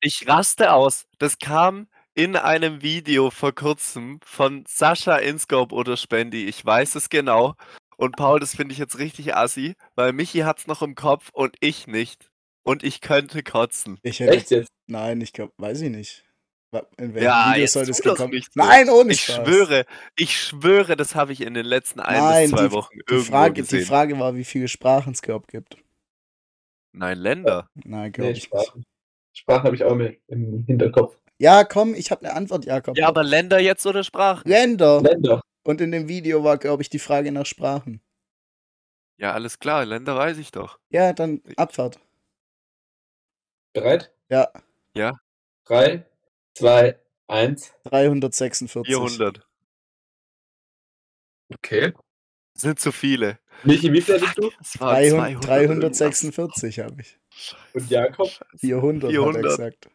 Ich raste aus. Das kam in einem Video vor kurzem von Sascha Inscope oder Spendi. Ich weiß es genau. Und Paul, das finde ich jetzt richtig assi, weil Michi hat's noch im Kopf und ich nicht. Und ich könnte kotzen. Ich hätte Echt jetzt? Nein, ich glaube, weiß ich nicht. In welchem Ja, Video jetzt soll das gekommen? nicht so. Nein, ohne Ich Spaß. schwöre, ich schwöre, das habe ich in den letzten ein Nein, bis zwei die- Wochen Die irgendwo Frage, die gesehen. Frage war, wie viele Sprachen es überhaupt gibt. Nein, Länder. Nein, glaube Nee, ich nicht. Sprachen. Habe ich auch mehr im Hinterkopf. Ja, komm, ich habe eine Antwort, Jakob. Ja, aber Länder jetzt oder Sprachen? Länder. Länder. Und in dem Video war, glaube ich, die Frage nach Sprachen. Ja, alles klar, Länder weiß ich doch. Ja, dann Abfahrt. Bereit? Ja, Drei, zwei, eins. 346. 400. Okay. Sind zu viele. Michi, wie viel hattest du? Das war 300, 200 irgendwas. 346 habe ich. Und Jakob? 400, hat er 400. gesagt.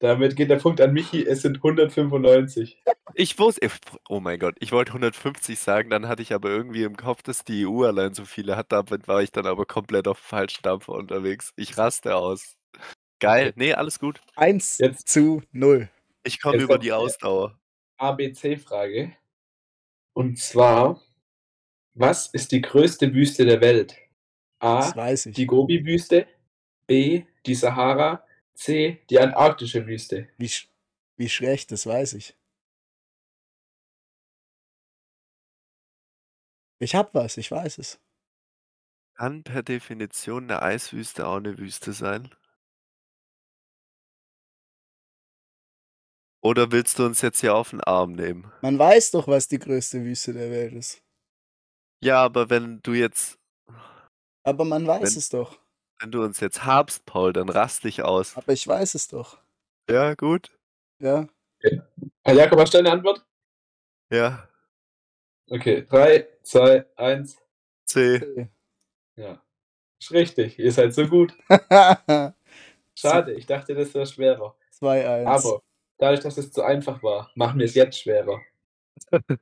Damit geht der Punkt an Michi. Es sind 195. Ich wusste, oh mein Gott, ich wollte 150 sagen, dann hatte ich aber irgendwie im Kopf, dass die EU allein so viele hat. Damit war ich dann aber komplett auf dem falschen Dampfer unterwegs. Ich raste aus. Geil. Nee, alles gut. 1 Jetzt- zu 0. Ich komme über die Ausdauer. ABC-Frage. Und zwar, was ist die größte Wüste der Welt? A. weiß ich. Die Gobi-Wüste. B. Die Sahara. C. Die antarktische Wüste. Wie, sch wie schlecht, das weiß ich. Ich hab was, ich weiß es. Kann per Definition eine Eiswüste auch eine Wüste sein? Oder willst du uns jetzt hier auf den Arm nehmen? Man weiß doch, was die größte Wüste der Welt ist. Ja, aber wenn du jetzt, Aber man weiß Wenn- es doch. wenn du uns jetzt habst, Paul, dann rast dich aus. Aber ich weiß es doch. Ja, gut. Ja. Ah, Jakob, hast du eine Antwort? Ja. Okay, 3, 2, 1. C. Ja. Ist richtig, ihr seid so gut. 2-1. <laughs> Schade, ich dachte, das wäre schwerer. Aber dadurch, dass es zu einfach war, machen wir es jetzt schwerer. <laughs>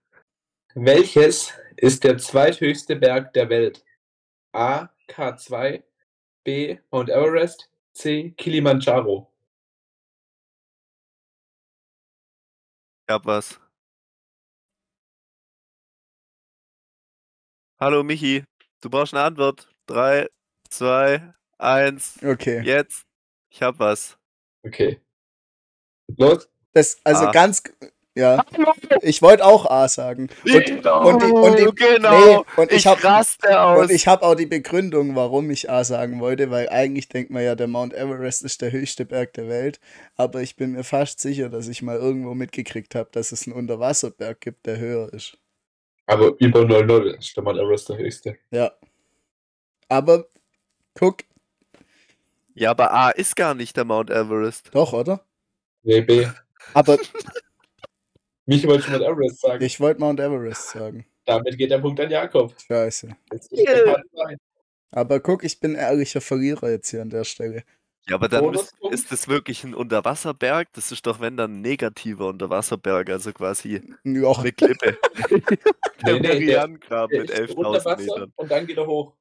Welches ist der zweithöchste Berg der Welt? A. K2, B. Mount Everest, C. Kilimanjaro. Ich hab was. Hallo Michi, du brauchst eine Antwort. Drei, zwei, eins. Okay. Jetzt. Ich hab was. Okay. Los. Das, also A. ganz. Ja. Ich wollte auch A sagen. Und, Genau, und die- und die- genau. nee, und ich ich hab- raste aus. Und ich habe auch die Begründung, warum ich A sagen wollte, weil eigentlich denkt man ja, der Mount Everest ist der höchste Berg der Welt. Aber ich bin mir fast sicher, dass ich mal irgendwo mitgekriegt habe, dass es einen Unterwasserberg gibt, der höher ist. Aber über 0,0 ist der Mount Everest der höchste. Ja. Aber guck, ja, aber A ist gar nicht der Mount Everest. doch, oder? Nee, B. Aber <laughs> Mich wollte Mount Everest sagen. ich wollte Mount Everest sagen. Damit geht der Punkt an Jakob. Scheiße. Ist der. Aber guck, ich bin ehrlicher Verlierer jetzt hier an der Stelle. Ja, aber dann Bonuspunkt? ist das wirklich ein Unterwasserberg? Das ist doch, wenn dann ein negativer Unterwasserberg, also quasi Ja, eine Klippe. <laughs> Nee, der nee, der- Marianengraben Der mit ist 11.000 unter Wasser Metern. und dann geht er hoch.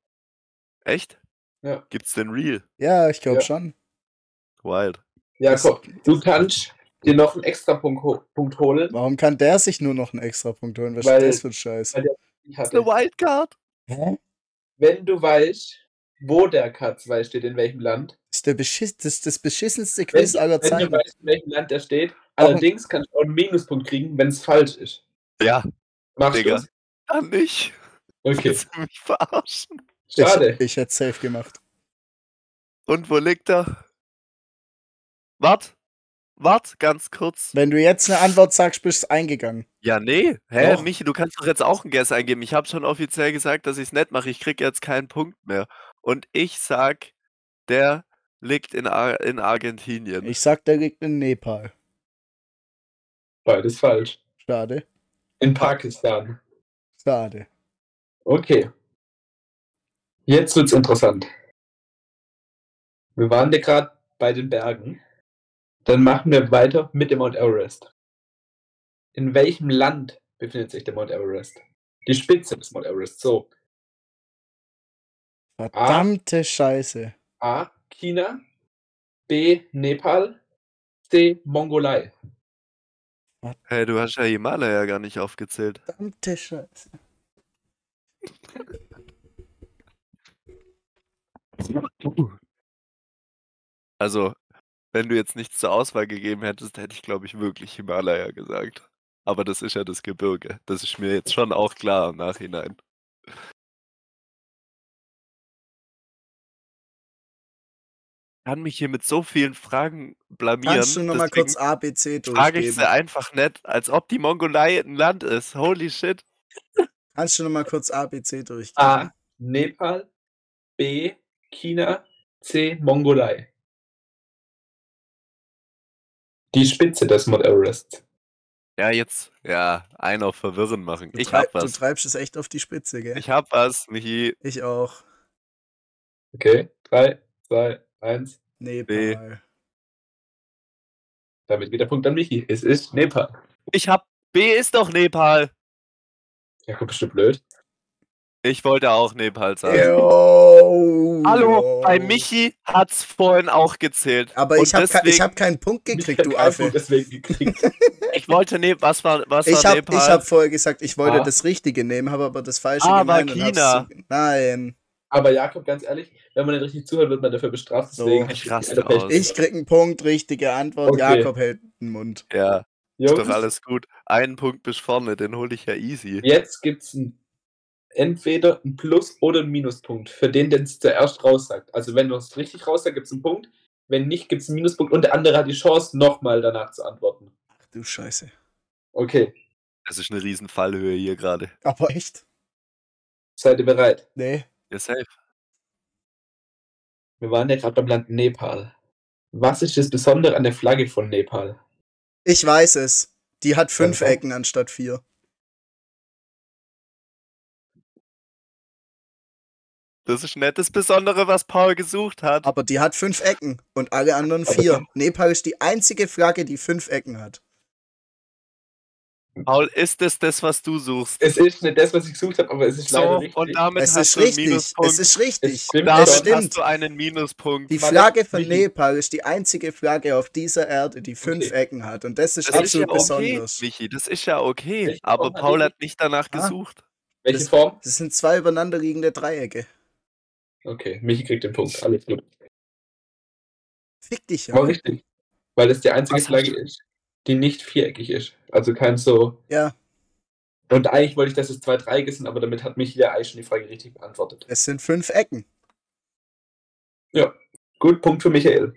Echt? Ja. Gibt's denn Real? ja ich glaube Ja. schon. Wild. Jakob, du kannst dir noch einen extra Punkt, Punkt holen. Warum kann der sich nur noch einen extra Punkt holen? Was Weil- ist das für ein Scheiß? Ich Das ist eine Wildcard. Hä? wenn du weißt, wo der K2 steht, in welchem Land, Das ist der beschiss das, ist das beschissenste wenn, Quiz aller wenn du Zeiten. weißt, in welchem Land der steht, Warum- allerdings kannst du auch einen Minuspunkt kriegen, wenn es falsch ist. Ja, Machst Digga. du's? dann nicht. Okay, Willst du mich verarschen? schade. Ich, ich hätte safe gemacht. Und wo liegt er? Wart. Wart ganz kurz. Wenn du jetzt eine Antwort sagst, bist du eingegangen. Ja, nee. Hä, Doch. Michi, du kannst doch jetzt auch einen Guess eingeben. Ich habe schon offiziell gesagt, dass ich es nicht mache. Ich krieg jetzt keinen Punkt mehr. Und ich sag, der liegt in, Ar in Argentinien. Ich sag, der liegt in Nepal. Beides falsch. Schade. In Pakistan. Schade. Okay. Jetzt wird's interessant. Wir waren ja gerade bei den Bergen. Dann machen wir weiter mit dem Mount Everest. In welchem Land befindet sich der Mount Everest? Die Spitze des Mount Everest. So. Verdammte Scheiße. A. China. B. Nepal. C. Mongolei. Hey, du hast ja Himalaya gar nicht aufgezählt. Verdammte Scheiße. Also, wenn du jetzt nichts zur Auswahl gegeben hättest, hätte ich, glaube ich, wirklich Himalaya gesagt. Aber das ist ja das Gebirge. Das ist mir jetzt schon auch klar im Nachhinein. Ich kann mich hier mit so vielen Fragen blamieren. Kannst du nochmal kurz A, B, C frage ich sie einfach nicht, als ob die Mongolei ein Land ist. Holy shit. Kannst du nochmal kurz A, B, C durchgeben? A. Nepal. B. China. C. Mongolei. Die Spitze des Mount Everest. Ja, jetzt, ja, einen auf Verwirren machen. Du, Ich treib, hab du was. treibst es echt auf die Spitze, gell? Ich hab was, Michi. Ich auch. Okay. 3, 2, 1. Nepal. Damit wieder Punkt an Michi. Es ist Nepal. Ich hab. B ist doch Nepal. Jakob, bist du blöd? Ich wollte auch Nepal sagen. Yo, Hallo, bei yo. Michi hat's vorhin auch gezählt. Aber Und ich habe ich hab keinen Punkt gekriegt, hab du Affe. Punkt deswegen gekriegt. <laughs> ich wollte ne, was war, was Ich war habe Nepal? ich hab vorher gesagt, ich wollte Ah. das Richtige nehmen, habe aber das Falsche Ah, gemeint. China. Nein. Aber Jakob, ganz ehrlich, wenn man nicht richtig zuhört, wird man dafür bestraft. Deswegen So. Ich raste aus. Ich krieg einen Punkt, richtige Antwort. Okay. Jakob hält den Mund. ja, ist Jungs, doch alles gut. Einen Punkt bis vorne, den hole ich ja easy. Jetzt gibt's ein, entweder einen Plus- oder einen Minuspunkt für den, der es zuerst raussagt. Also wenn du es richtig raussagt, gibt's einen Punkt. Wenn nicht, gibt's einen Minuspunkt und der andere hat die Chance, nochmal danach zu antworten. Ach du Scheiße. Okay, Das ist eine riesen Fallhöhe hier gerade. Aber echt? seid ihr bereit? Nee. Ja, safe. Wir waren ja gerade beim Land Nepal. Was ist das Besondere an der Flagge von Nepal? Ich weiß es. Die hat fünf. Ecken anstatt vier. Das ist nicht das Besondere, was Paul gesucht hat. Aber die hat fünf Ecken und alle anderen vier. Nepal ist die einzige Flagge, die fünf Ecken hat. Paul, ist es das, was du suchst? Es ist nicht das, was ich gesucht habe, aber es ist leider So, richtig. und damit Es hast ist du einen richtig. Minuspunkt. Es ist richtig. Es stimmt damit es stimmt. hast du einen Minuspunkt. Die Flagge von Michi. Nepal ist die einzige Flagge auf dieser Erde, die fünf Okay. Ecken hat. Und das ist das ist ja absolut okay, besonders. Michi, das ist ja okay. Welche Aber Paul hat nicht danach Ah. gesucht. Welche das- Form? Das sind zwei übereinander liegende Dreiecke. Okay, Michi kriegt den Punkt. Alles gut. Fick dich, Aber ja. richtig. Weil es die einzige Was Flagge ist, die nicht viereckig ist. Also kein so. Ja, Und eigentlich wollte ich, dass es zwei Dreiecke sind, aber damit hat Michi ja eigentlich schon die Frage richtig beantwortet. es sind fünf Ecken. Ja, gut, Punkt für Michael.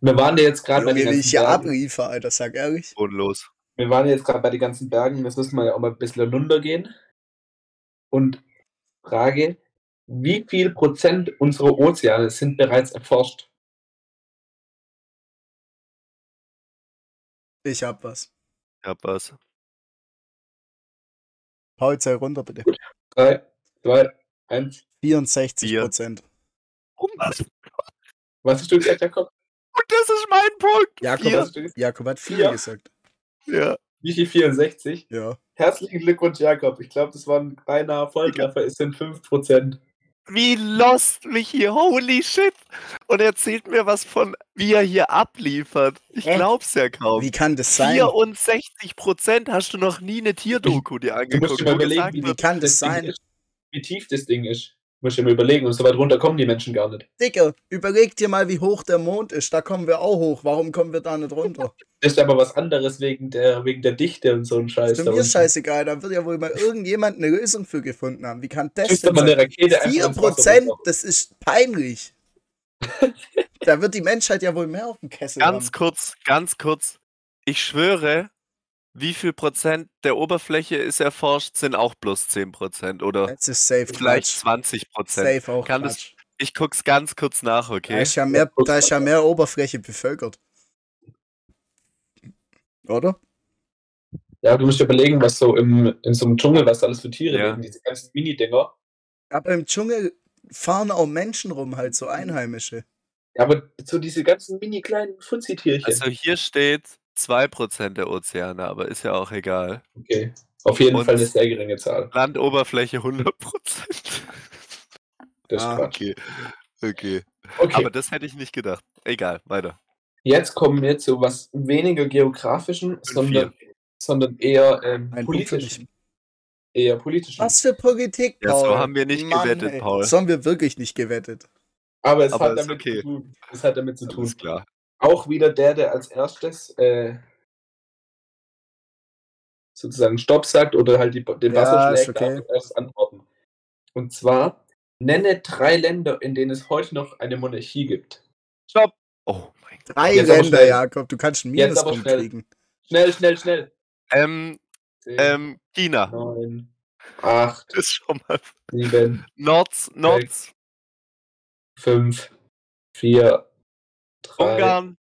Wir waren ja jetzt gerade bei den ganzen ich hier Bergen. abliefer, Alter, sag ehrlich. Und los. Wir waren jetzt gerade bei den ganzen Bergen, jetzt müssen wir ja auch mal ein bisschen runtergehen. Und Frage, wie viel Prozent unserer Ozeane sind bereits erforscht? Ich hab was. Ich hab was. Paul, sei runter, bitte. Drei, zwei, eins. 64 Vier. Prozent. Und das, Was hast du gesagt, Jakob? und das ist mein Punkt. Jakob, Vier. Was hast du? Jakob hat vier Vier. gesagt. Ja. Michi 64. Ja. Herzlichen Glückwunsch, Jakob. Ich glaube, das war ein beinahe Volltreffer. Es sind 5%. Wie lost mich hier, holy shit. Und er erzählt mir was von, wie er hier abliefert. Ich Hä? glaub's ja kaum. Wie kann das sein? 64 Prozent hast du noch nie eine Tierdoku dir Du angeguckt. musst mal wo überlegen, wie, Wie kann das sein? Ist, wie tief das Ding ist. Musst dir mal überlegen. Und so weit runter kommen die Menschen gar nicht. Digga, überleg dir mal, wie hoch der Mond ist. Da kommen wir auch hoch. Warum kommen wir da nicht runter? Das <laughs> ist aber was anderes wegen der, wegen der Dichte und so ein Scheiß. Ist da mir unten. scheißegal. Da wird ja wohl mal irgendjemand eine Lösung für gefunden haben. Wie kann das Schießt denn mal eine? Rakete einfach 4 ins Wasser Prozent, das ist peinlich. <laughs> da wird die Menschheit ja wohl mehr auf dem Kessel Ganz haben. kurz, ganz kurz. Ich schwöre, wie viel Prozent der Oberfläche ist erforscht, sind auch bloß 10 Prozent oder Das ist safe vielleicht Quatsch. 20 Prozent. Safe auch Kann das-. Ich guck's ganz kurz nach, Da okay? ist, ja mehr, da ist ja mehr Oberfläche bevölkert. Oder? Ja, du musst dir überlegen, was so im, in so einem Dschungel, was da alles für Tiere Ja. leben, diese ganzen Mini-Dinger. Aber im Dschungel fahren auch Menschen rum, halt so Einheimische. Ja, aber so diese ganzen mini kleinen Fuzzi-Tierchen. Also hier steht 2% der Ozeane, aber ist ja auch egal. okay. Auf jeden Und- Fall eine sehr geringe Zahl. Landoberfläche 100%. Das ist Ah, Quatsch. Okay. Okay. Okay, Aber das hätte ich nicht gedacht. Egal, weiter. jetzt kommen wir zu was weniger geografischen, sondern, sondern eher ähm, politischen. Eher politischen. Was für Politik, Ja, so Paul? haben wir nicht gewettet, ey. Paul. So haben wir wirklich nicht gewettet. Aber es Aber hat damit okay. zu tun. Es hat damit zu tun. Alles klar. Auch wieder der, der als erstes äh, sozusagen Stopp sagt oder halt die, den Ja, Wasser ist schlägt, okay. erst antworten. Und zwar, nenne drei Länder, in denen es heute noch eine Monarchie gibt. Stopp! Oh mein Gott. Drei Jetzt Länder. Jakob. Du kannst einen Jetzt aber Minuspunkt schnell. kriegen. Schnell, schnell, schnell. Ähm, Zehn, ähm, China. neun, acht, Ist schon mal. sieben, Nords, Nords, fünf, vier, drei, Ungarn,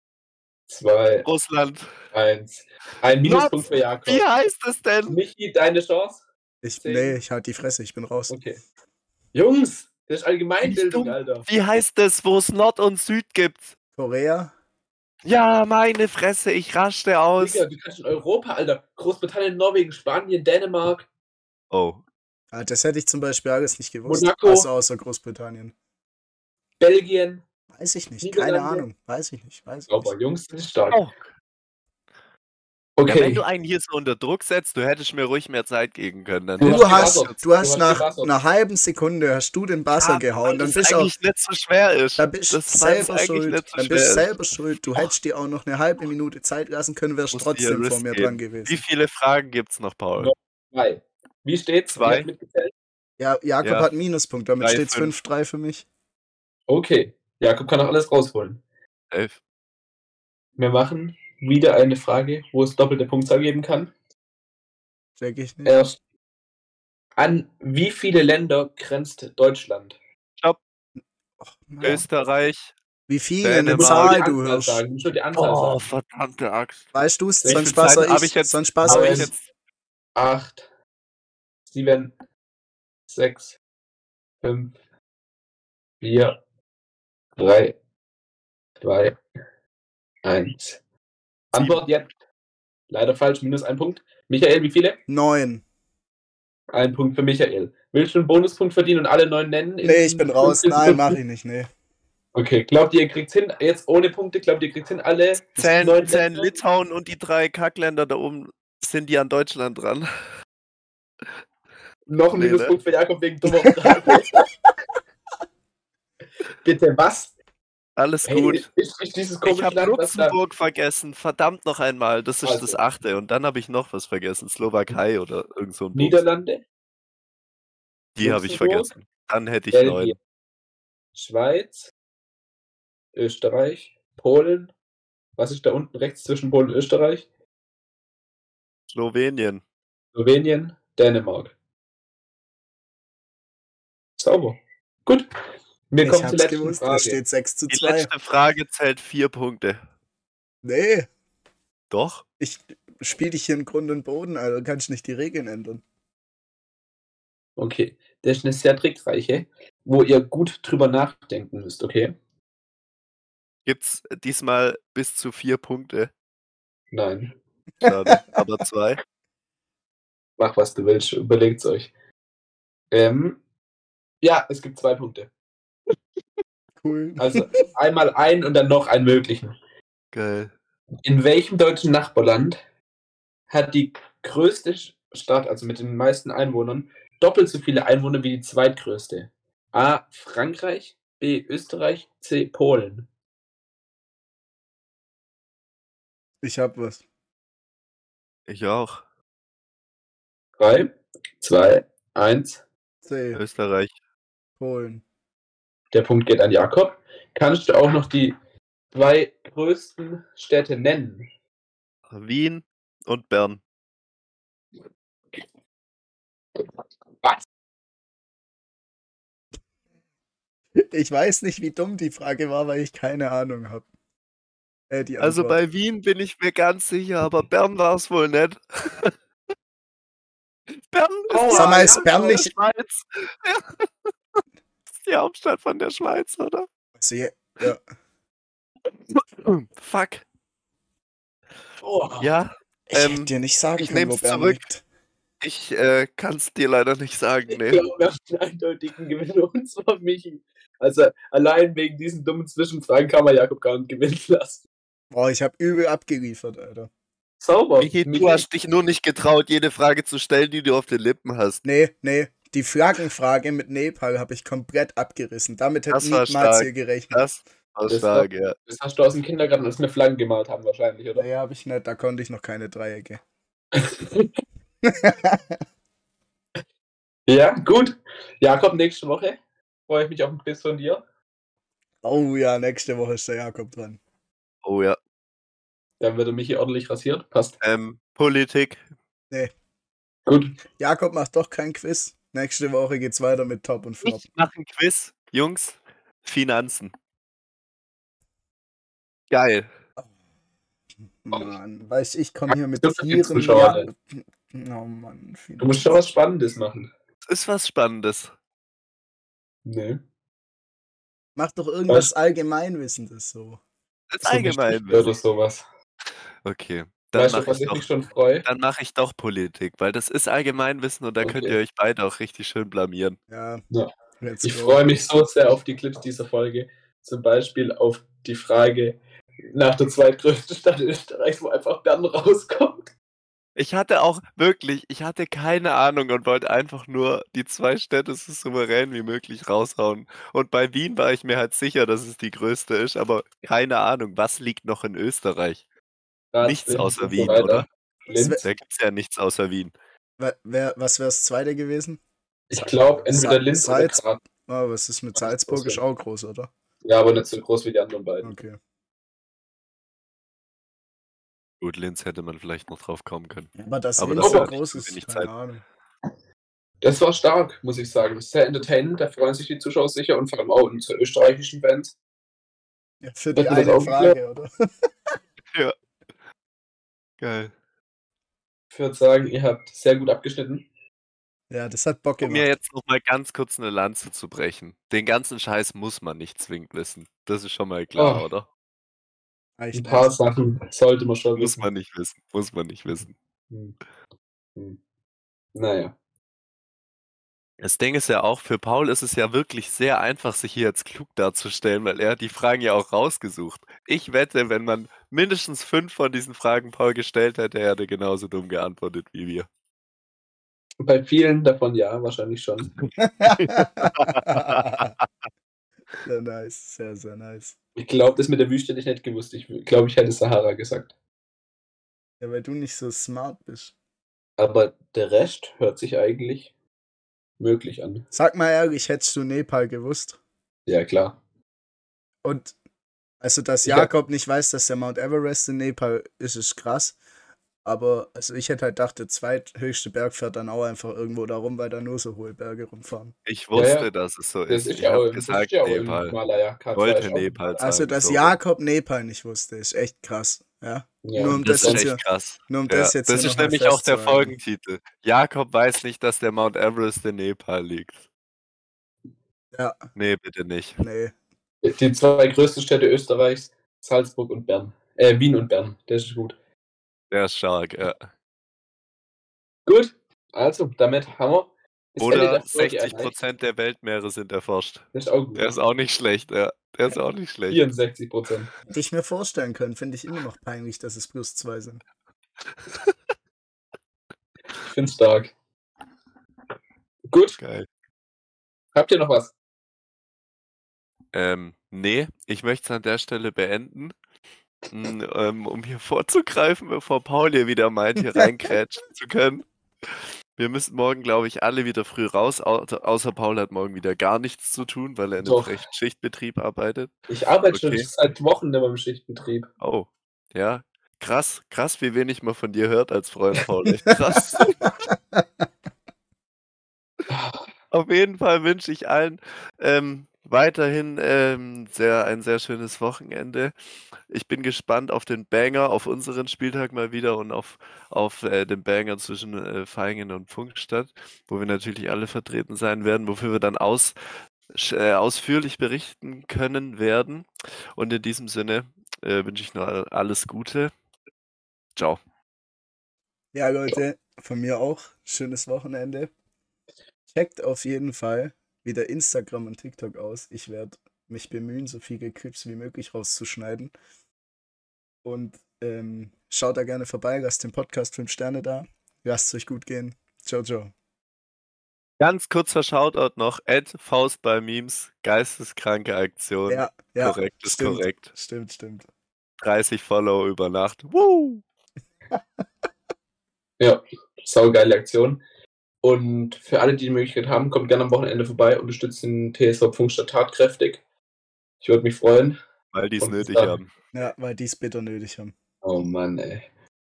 zwei, Russland. eins. Ein Minuspunkt für Jakob. Wie heißt es denn? Michi, deine Chance? Ich, Zehn. nee, ich halt die Fresse, ich bin raus. Okay. Jungs, das ist Allgemeinbildung. Alter. Wie heißt es, wo es Nord und Süd gibt? Korea? Ja, meine Fresse, ich raschte aus. Digga, du kannst in Europa, Alter. Großbritannien, Norwegen, Spanien, Dänemark. Oh, Ah, das hätte ich zum Beispiel alles nicht gewusst. Monaco. Also außer Großbritannien. Belgien. Weiß ich nicht, keine. Ahnung. Weiß ich nicht, weiß ich nicht. Jungs, das ist stark. Oh. Ja, Okay. wenn du einen hier so unter Druck setzt, du hättest mir ruhig mehr Zeit geben können. Dann Du Du, hast hast, gebuzzert. du Du hast hast nach einer halben Sekunde hast du den Buzzer Ah, gehauen. Dann bist du auch, eigentlich nicht so schwer ist. da bist das, du es selber eigentlich schuld. so Dann bist du ist. selber schuld. Du hättest dir auch noch eine halbe Minute Zeit lassen können, wärst trotzdem vor mir geben. dran Wie gewesen. viele Fragen gibt's noch, Paul? No. Drei. Wie steht's? Zwei. Ja, Jakob Ja. hat einen Minuspunkt, damit Drei, steht es fünf. 5-3 für mich. Okay. Jakob kann auch alles rausholen. Elf. Wir machen wieder eine Frage, wo es doppelte Punktzahl geben kann. Check ich nicht. Erst. An wie viele Länder grenzt Deutschland? Mann. Österreich. Wie viel eine. Zahl du hörst. sagen. Die Anzahl Oh, sagen. verdammte Axt. Weißt du es? Viel passer Zeit hab ich, ich jetzt- Aber ich ich. jetzt acht, sieben, sechs, fünf, vier, drei, zwei, eins. Antwort jetzt. Leider falsch, minus ein Punkt. Michael, wie viele? Neun. Ein Punkt für Michael. Willst du einen Bonuspunkt verdienen und alle neun nennen? Nee, ich bin raus. 15 Nein, mach ich nicht. Nee. Okay, glaubt ihr, ihr kriegt hin, jetzt ohne Punkte, glaubt ihr, ihr kriegt hin, alle zählen, neun zählen? Litauen und die drei Kackländer da oben sind die an Deutschland dran. Noch ein Nee, ne? Minuspunkt für Jakob wegen dummer <laughs> Frage. Bitte, was? Alles Hey, gut. Dieses Ich komische habe. Luxemburg vergessen. Verdammt noch einmal. Das ist Also. das achte. Und dann habe ich noch was vergessen. Slowakei oder irgend so ein. Niederlande, Die habe ich vergessen. Dann hätte ich Belgien, neun. Schweiz, Österreich, Polen. Was ist da unten rechts zwischen Polen und Österreich? Slowenien. Slowenien, Dänemark. Sauber. Gut. Wir Ich zur hab's letzten gewusst. Da Frage. steht 6 zu Die 2. letzte Frage zählt vier Punkte. Nee. Doch? Ich spiele dich hier in Grund und Boden, also kannst nicht die Regeln ändern. Okay. Das ist eine sehr trickreiche, wo ihr gut drüber nachdenken müsst, okay? Gibt's diesmal bis zu vier Punkte? Nein. Schade. Aber zwei. Mach, was du willst. Überlegt's euch. Ähm, ja, es gibt zwei Punkte. Cool. Also einmal einen und dann noch einen möglichen. Geil. In welchem deutschen Nachbarland hat die größte Stadt, also mit den meisten Einwohnern, doppelt so viele Einwohner wie die zweitgrößte? A. Frankreich, B. Österreich, C. Polen. Ich hab was. Ich auch. 3, 2, 1. C. Österreich. Polen. Der Punkt geht an Jakob. Kannst du auch noch die zwei größten Städte nennen. Wien und Bern. Was? Ich weiß nicht, wie dumm die Frage war, weil ich keine Ahnung habe. Äh, Also bei Wien bin ich mir ganz sicher, aber Bern war es wohl nicht. <laughs> Bern ist Aua, die Sag mal, ist Bern nicht- <laughs> Schweiz. Ja. Das ist die Hauptstadt von der Schweiz, oder? Also, ja, ja. <laughs> Fuck. Oh. Ja, Ich Ähm, hätte dir nicht sagen ich können, wo Bern zurück. liegt. ich äh, kann es dir leider nicht sagen, Ich nee. glaube, wir haben einen eindeutigen Gewinner und zwar Michi. Also allein wegen diesen dummen Zwischenfragen kann man Jakob gar nicht gewinnen lassen. Boah, ich habe übel abgeliefert, Alter. Sauber. Michi, du hast dich nur nicht getraut, jede Frage zu stellen, die du auf den Lippen hast. Nee, nee. Die Flaggenfrage mit Nepal habe ich komplett abgerissen. Damit hätte niemals hier gerechnet. Das war Das stark, ja. Das hast du aus dem Kindergarten, als wir Flaggen gemalt haben, wahrscheinlich, oder? Nee, habe ich nicht. Da konnte ich noch keine Dreiecke. <laughs> ja, gut. Jakob, nächste Woche freue ich mich auf ein Quiz von dir. Oh ja, nächste Woche ist der Jakob dran. Oh ja. Dann wird er Michi ordentlich rasiert. Passt. Ähm, Politik. Gut. Jakob macht doch kein Quiz. Nächste Woche geht's weiter mit Top und Flop. Ich mache ein Quiz. Jungs, Finanzen. Geil. Mann, weißt ich komme hier mit Tieren. Ja. Oh Mann, viel Du musst schon was Spannendes machen. Das ist was Spannendes. Nee. Mach doch irgendwas Allgemeinwissendes so. Das ist So allgemein. Geschichte Oder sowas. Okay. Dann Weißt du, was ich, mich doch- schon freue? dann mach ich doch Politik, weil das ist Allgemeinwissen und da könnt Okay. ihr euch beide auch richtig schön blamieren. Ja. Ja. Ich freue mich so sehr auf die Clips dieser Folge. Zum Beispiel auf die Frage nach der zweitgrößten Stadt Österreichs, wo einfach Bern rauskommt. Ich hatte auch wirklich, ich hatte keine Ahnung und wollte einfach nur die zwei Städte so souverän wie möglich raushauen. Und bei Wien war ich mir halt sicher, dass es die größte ist, aber keine Ahnung, was liegt noch in Österreich? Nichts Linz außer so Wien, weiter. oder? Linz. Da gibt es ja nichts außer Wien. Wer, was wäre das zweite gewesen? Ich glaube, entweder Sa- Linz oder Salz- Graz. Oh, was ist mit Salzburg? Ist auch groß, oder? Ja, aber nicht so groß wie die anderen beiden. Okay. Gut, Linz hätte man vielleicht noch drauf kommen können. Aber das Aber Linz das so groß ist, keine Zeit. Ahnung. Das war stark, muss ich sagen. Sehr entertainend, da freuen sich die Zuschauer sicher und vor allem auch unsere österreichischen Fans. Ja, für die eine auch Frage, oder? <laughs> Geil. Ich würde sagen, ihr habt sehr gut abgeschnitten. Ja, das hat Bock Um mir gemacht. jetzt noch mal ganz kurz eine Lanze zu brechen. Den ganzen Scheiß muss man nicht zwingend wissen. Das ist schon mal klar, Oh. oder? Ein Reicht paar. Sachen sollte man schon Muss wissen. man nicht wissen. Muss man nicht wissen. Hm. Hm. Naja. Das Ding ist ja auch, für Paul ist es ja wirklich sehr einfach, sich hier als klug darzustellen, weil er hat die Fragen ja auch rausgesucht. Ich wette, wenn man mindestens fünf von diesen Fragen Paul gestellt hätte, er hätte genauso dumm geantwortet wie wir. Bei vielen davon ja, wahrscheinlich schon. <laughs> <laughs> sehr nice, sehr, sehr nice. Ich glaube, das mit der Wüste hätte ich nicht gewusst. Ich glaube, ich hätte Sahara gesagt. Ja, weil du nicht so smart bist. Aber der Rest hört sich eigentlich möglich an. Sag mal ehrlich, hättest du Nepal gewusst? Ja, klar. Und also, dass Ja. Jakob nicht weiß, dass der Mount Everest in Nepal ist, ist krass. Aber also ich hätte halt gedacht, der zweithöchste Berg fährt dann auch einfach irgendwo da rum, weil da nur so hohe Berge rumfahren. Ich wusste, ja. dass es so Das ist. ist Ich ja auch, habe gesagt ist ja Nepal. Himalaya. K2 Wollte Nepal. Also, sagen, dass so. Jakob Nepal nicht wusste, ist echt krass. Ja, Ja, Nur um Das das ist jetzt echt krass. nur um Ja, das jetzt das ist nämlich auch der. Folgentitel. Jakob weiß nicht, dass der Mount Everest in Nepal liegt. Ja, Nee, bitte nicht. nee. Die zwei größten Städte Österreichs, Salzburg und Bern. Äh, Wien und Bern. Das ist gut. Der ist stark, ja. Gut, also damit haben wir. Oder der Folge erreicht. 60% der Weltmeere sind erforscht. Das ist auch gut. Der ist auch nicht schlecht, ja. Der ist auch nicht schlecht. 64 Prozent. Hätte ich mir vorstellen können, finde ich immer noch peinlich, dass es plus zwei sind. <laughs> Ich finde es stark. Gut, Geil. habt ihr noch was? Ähm, nee, ich möchte es an der Stelle beenden. Ähm, um hier vorzugreifen, bevor Paul hier wieder meint, hier reinkrätschen zu können. Wir müssen morgen, glaube ich, alle wieder früh raus, au außer Paul hat morgen wieder gar nichts zu tun, weil er in einem frechen Schichtbetrieb arbeitet. Ich arbeite schon Okay. seit Wochen mehr im Schichtbetrieb. Oh, ja. Krass, krass, wie wenig man von dir hört als Freund, Paul. Echt krass. <laughs> Auf jeden Fall wünsche ich allen ähm, weiterhin ähm, sehr, ein sehr schönes Wochenende. Ich bin gespannt auf den Banger, auf unseren Spieltag mal wieder und auf, auf äh, den Banger zwischen äh, Vaihingen und Funkstadt, wo wir natürlich alle vertreten sein werden, wofür wir dann aus, äh, ausführlich berichten können werden. Und in diesem Sinne äh, wünsche ich nur alles Gute. Ciao. Ja, Leute, von mir auch. Schönes Wochenende. Checkt auf jeden Fall wieder Instagram und TikTok aus. Ich werde mich bemühen, so viele Clips wie möglich rauszuschneiden. Und ähm, schaut da gerne vorbei, lasst den Podcast 5 Sterne da. Lasst es euch gut gehen. Ciao, ciao. Ganz kurzer Shoutout noch: Ed Faust bei Memes, geisteskranke Aktion. Ja, ja. korrekt, ist stimmt, korrekt. Stimmt, stimmt. 30 Follow über Nacht. Woo! <laughs> Ja, saugeile Aktion. Und für alle, die die Möglichkeit haben, kommt gerne am Wochenende vorbei, unterstützt den TSV Funkstadt tatkräftig. Ich würde mich freuen. Weil die es nötig dann. haben. Ja, weil die es bitter nötig haben. Oh Mann, ey.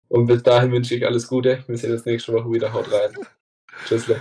Und bis dahin wünsche ich alles Gute. Wir sehen uns nächste Woche wieder. Haut rein. <laughs> Tschüssle.